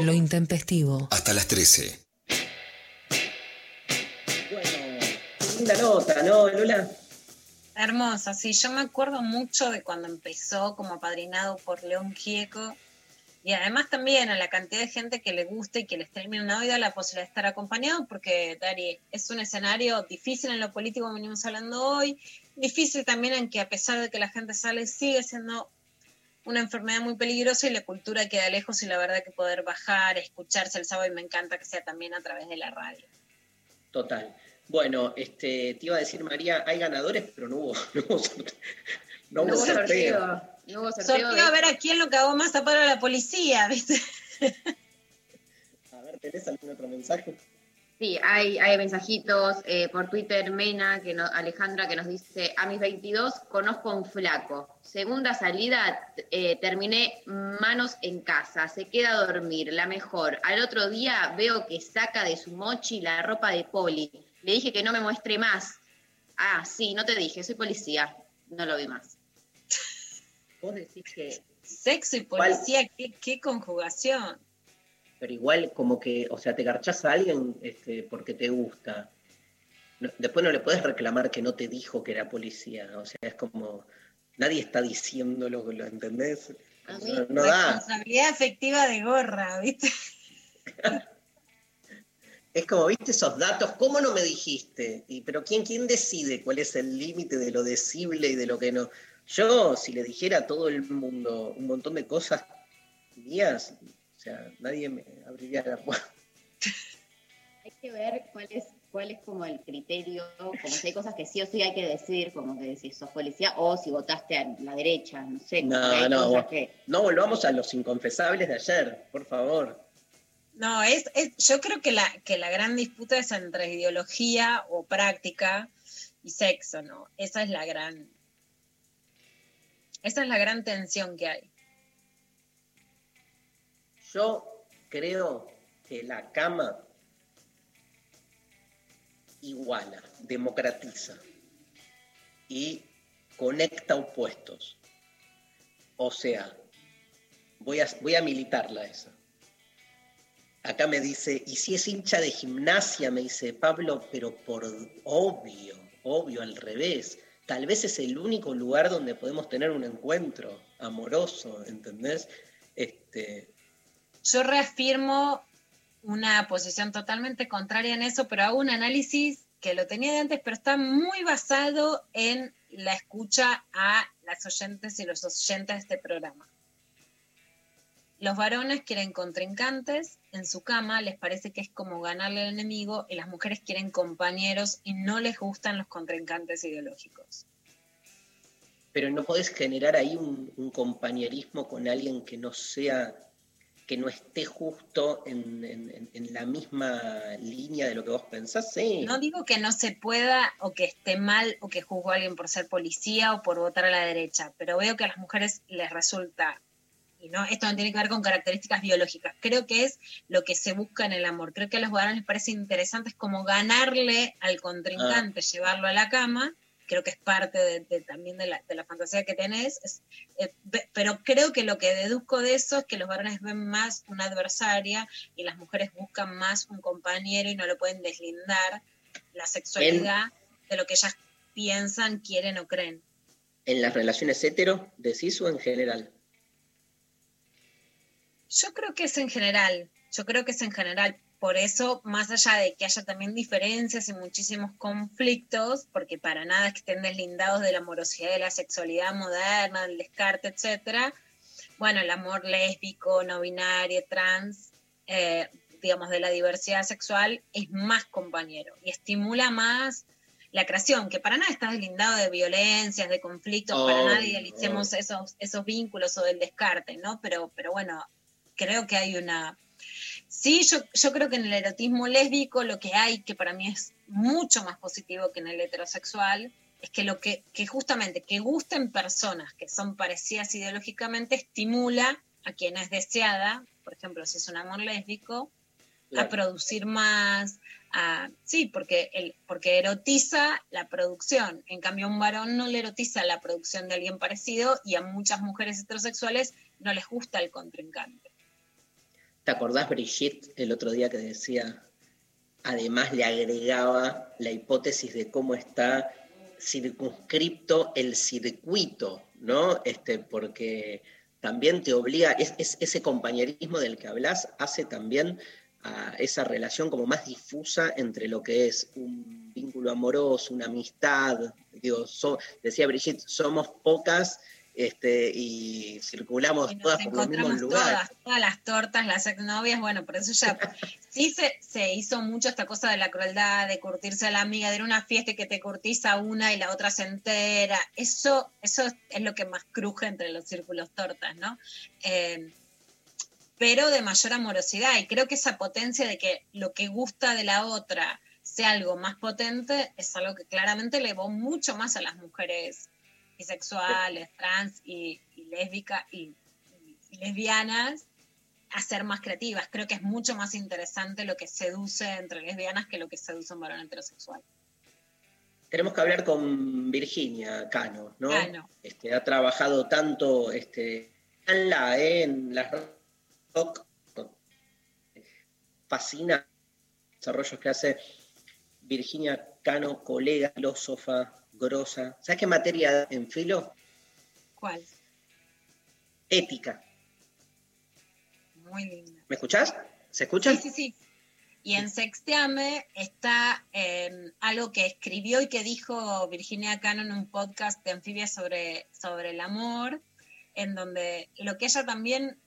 Lo intempestivo. Hasta las 13. Linda nota, ¿no, Lola? Hermosa, sí, yo me acuerdo mucho de cuando empezó como apadrinado por León Gieco y además también a la cantidad de gente que le gusta y que les termina una vida la posibilidad de estar acompañado porque, Dari, es un escenario difícil en lo político, como venimos hablando hoy, difícil también en que a pesar de que la gente sale, sigue siendo una enfermedad muy peligrosa y la cultura queda lejos y la verdad que poder bajar, escucharse el sábado y me encanta que sea también a través de la radio. Total. Bueno, este, te iba a decir, María, hay ganadores, pero no hubo, no hubo sorteo. No hubo sorteo. No hubo sorteo. Sorteo a ver a quién lo cagó más a paro a la policía, ¿viste? A ver, ¿tenés algún otro mensaje? Sí, hay, hay mensajitos eh, por Twitter, Mena, que no- Alejandra, que nos dice, a mis 22 conozco a un flaco. Segunda salida, eh, terminé manos en casa, se queda a dormir, la mejor. Al otro día veo que saca de su mochi la ropa de poli. Le dije que no me muestre más. Ah, sí, no te dije, soy policía. No lo vi más. Vos decís que Sexo y policía, ¿qué, qué conjugación. Pero igual como que, o sea, te garchás a alguien este, porque te gusta. No- después no le puedes reclamar que no te dijo que era policía. O sea, es como, nadie está diciéndolo, ¿lo entendés? A No, mí, no da. responsabilidad afectiva de gorra, ¿viste? Es como, viste esos datos, ¿cómo no me dijiste? Y, pero ¿quién, ¿quién decide cuál es el límite de lo decible y de lo que no? Yo, si le dijera a todo el mundo un montón de cosas mías, sea, nadie me abriría la puerta. Hay que ver cuál es, cuál es como el criterio, como si hay cosas que sí o sí hay que decir, como que si sos policía o si votaste a la derecha, no sé. No, no, cosas vos- que- no volvamos a los inconfesables de ayer, por favor. No, es, es- yo creo que la, que la gran disputa es entre ideología o práctica y sexo, ¿no? Esa es la gran, esa es la gran tensión que hay. Yo creo que la cama iguala, democratiza y conecta opuestos. O sea, voy a, voy a militarla esa. Acá me dice, y si es hincha de gimnasia, me dice Pablo, pero por obvio, obvio, al revés. Tal vez es el único lugar donde podemos tener un encuentro amoroso, ¿entendés? Este, Yo reafirmo una posición totalmente contraria en eso, pero hago un análisis que lo tenía de antes, pero está muy basado en la escucha a las oyentes y los oyentes de este programa. Los varones quieren contrincantes en su cama, les parece que es como ganarle al enemigo, y las mujeres quieren compañeros y no les gustan los contrincantes ideológicos. pero no podés generar ahí un, un compañerismo con alguien que no sea, que no esté justo en, en- en la misma línea de lo que vos pensás, sí. No digo que no se pueda o que esté mal o que juzgo a alguien por ser policía o por votar a la derecha, pero veo que a las mujeres les resulta, y no, esto no tiene que ver con características biológicas, creo que es lo que se busca en el amor. Creo que a los varones les parece interesante es como ganarle al contrincante, llevarlo a la cama, creo que es parte de, de- también de la, de la fantasía que tenés, es, eh, pero creo que lo que deduzco de eso es que los varones ven más una adversaria y las mujeres buscan más un compañero y no lo pueden deslindar la sexualidad de lo que ellas piensan, quieren o creen. ¿En las relaciones hetero decís o en general? Yo creo que es en general, yo creo que es en general. Por eso, más allá de que haya también diferencias y muchísimos conflictos, porque para nada es que estén deslindados de la amorosidad de la sexualidad moderna, del descarte, etcétera. Bueno, el amor lésbico, no binario, trans, eh, digamos, de la diversidad sexual, es más compañero y estimula más la creación, que para nada está deslindado de violencias, de conflictos, para nada idealicemos esos, esos vínculos o del descarte, ¿no? Pero, pero bueno, creo que hay una... Sí, yo, yo creo que en el erotismo lésbico lo que hay, que para mí es mucho más positivo que en el heterosexual, es que lo que, que justamente que gusten personas que son parecidas ideológicamente estimula a quien es deseada, por ejemplo, si es un amor lésbico, a producir más, a, sí, porque, el, porque erotiza la producción. En cambio, a un varón no le erotiza la producción de alguien parecido y a muchas mujeres heterosexuales no les gusta el contrincante. ¿Te acordás, Brigitte, el otro día que decía, además le agregaba la hipótesis de cómo está circunscripto el circuito, ¿no? Este, porque también te obliga, es, es- ese compañerismo del que hablas hace también a esa relación como más difusa entre lo que es un vínculo amoroso, una amistad. Digo, decía Brigitte, somos pocas este, y circulamos Y todas por los mismos lugares. todas, todas las tortas, las exnovias, bueno, por eso ya sí se, se hizo mucho esta cosa de la crueldad, de curtirse a la amiga, de una fiesta y que te curtís a una y la otra se entera. Eso, eso es lo que más cruje entre los círculos tortas, ¿no? Eh, pero de mayor amorosidad. Y creo que esa potencia de que lo que gusta de la otra sea algo más potente es algo que claramente elevó mucho más a las mujeres bisexuales, trans y, y lésbicas y, y- y lesbianas a ser más creativas. Creo que es mucho más interesante lo que seduce entre lesbianas que lo que seduce un varón heterosexual. Tenemos que hablar con Virginia Cano, ¿no? Cano. Este, ha trabajado tanto este, en la eh, en las rock, fascina los desarrollos que hace Virginia Cano, colega, filósofa, grosa. ¿Sabes qué materia en filo? ¿Cuál? Ética. Muy linda. ¿Me escuchás? ¿Se escucha? Sí, sí, sí. Y en Sexteame está eh, algo que escribió y que dijo Virginia Cano en un podcast de Anfibia sobre, sobre el amor, en donde lo que ella también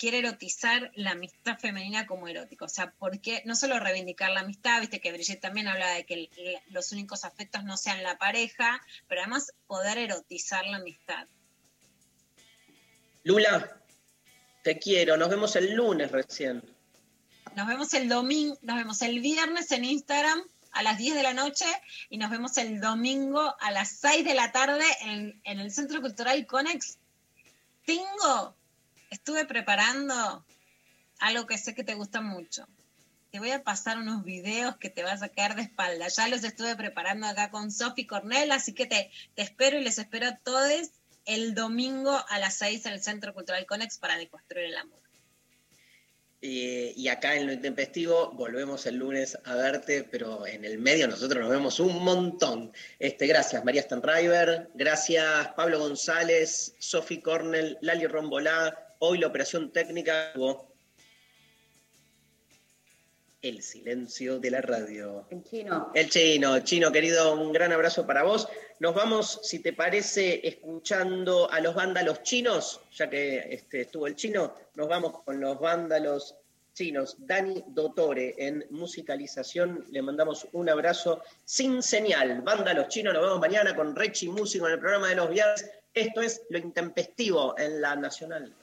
quiere erotizar la amistad femenina como erótico. O sea, porque no solo reivindicar la amistad, viste que Brigitte también habla de que el- los únicos afectos no sean la pareja, pero además poder erotizar la amistad. Lula, te quiero. Nos vemos el lunes recién. Nos vemos el domingo, nos vemos el viernes en Instagram a las 10 de la noche y nos vemos el domingo a las 6 de la tarde en, en el Centro Cultural Conex. Tengo, estuve preparando algo que sé que te gusta mucho. Te voy a pasar unos videos que te vas a quedar de espalda. Ya los estuve preparando acá con Sofi Cornell, así que te, te espero y les espero a todos el domingo a las 6 en el Centro Cultural Conex para deconstruir el amor. Y acá en lo intempestivo volvemos el lunes a verte, pero en el medio nosotros nos vemos un montón. Este, gracias María Stanriver, gracias Pablo González, Sofi Cornell, Lali Rombolá, hoy la operación técnica el silencio de la radio. El chino. El chino, chino querido, un gran abrazo para vos. Nos vamos, si te parece, escuchando a los vándalos chinos, ya que este, estuvo el chino, nos vamos con los vándalos chinos. Dani Dotore en musicalización, le mandamos un abrazo sin señal. Vándalos chinos, nos vemos mañana con Rechi Músico en el programa de los viernes. Esto es Lo Intempestivo en la Nacional.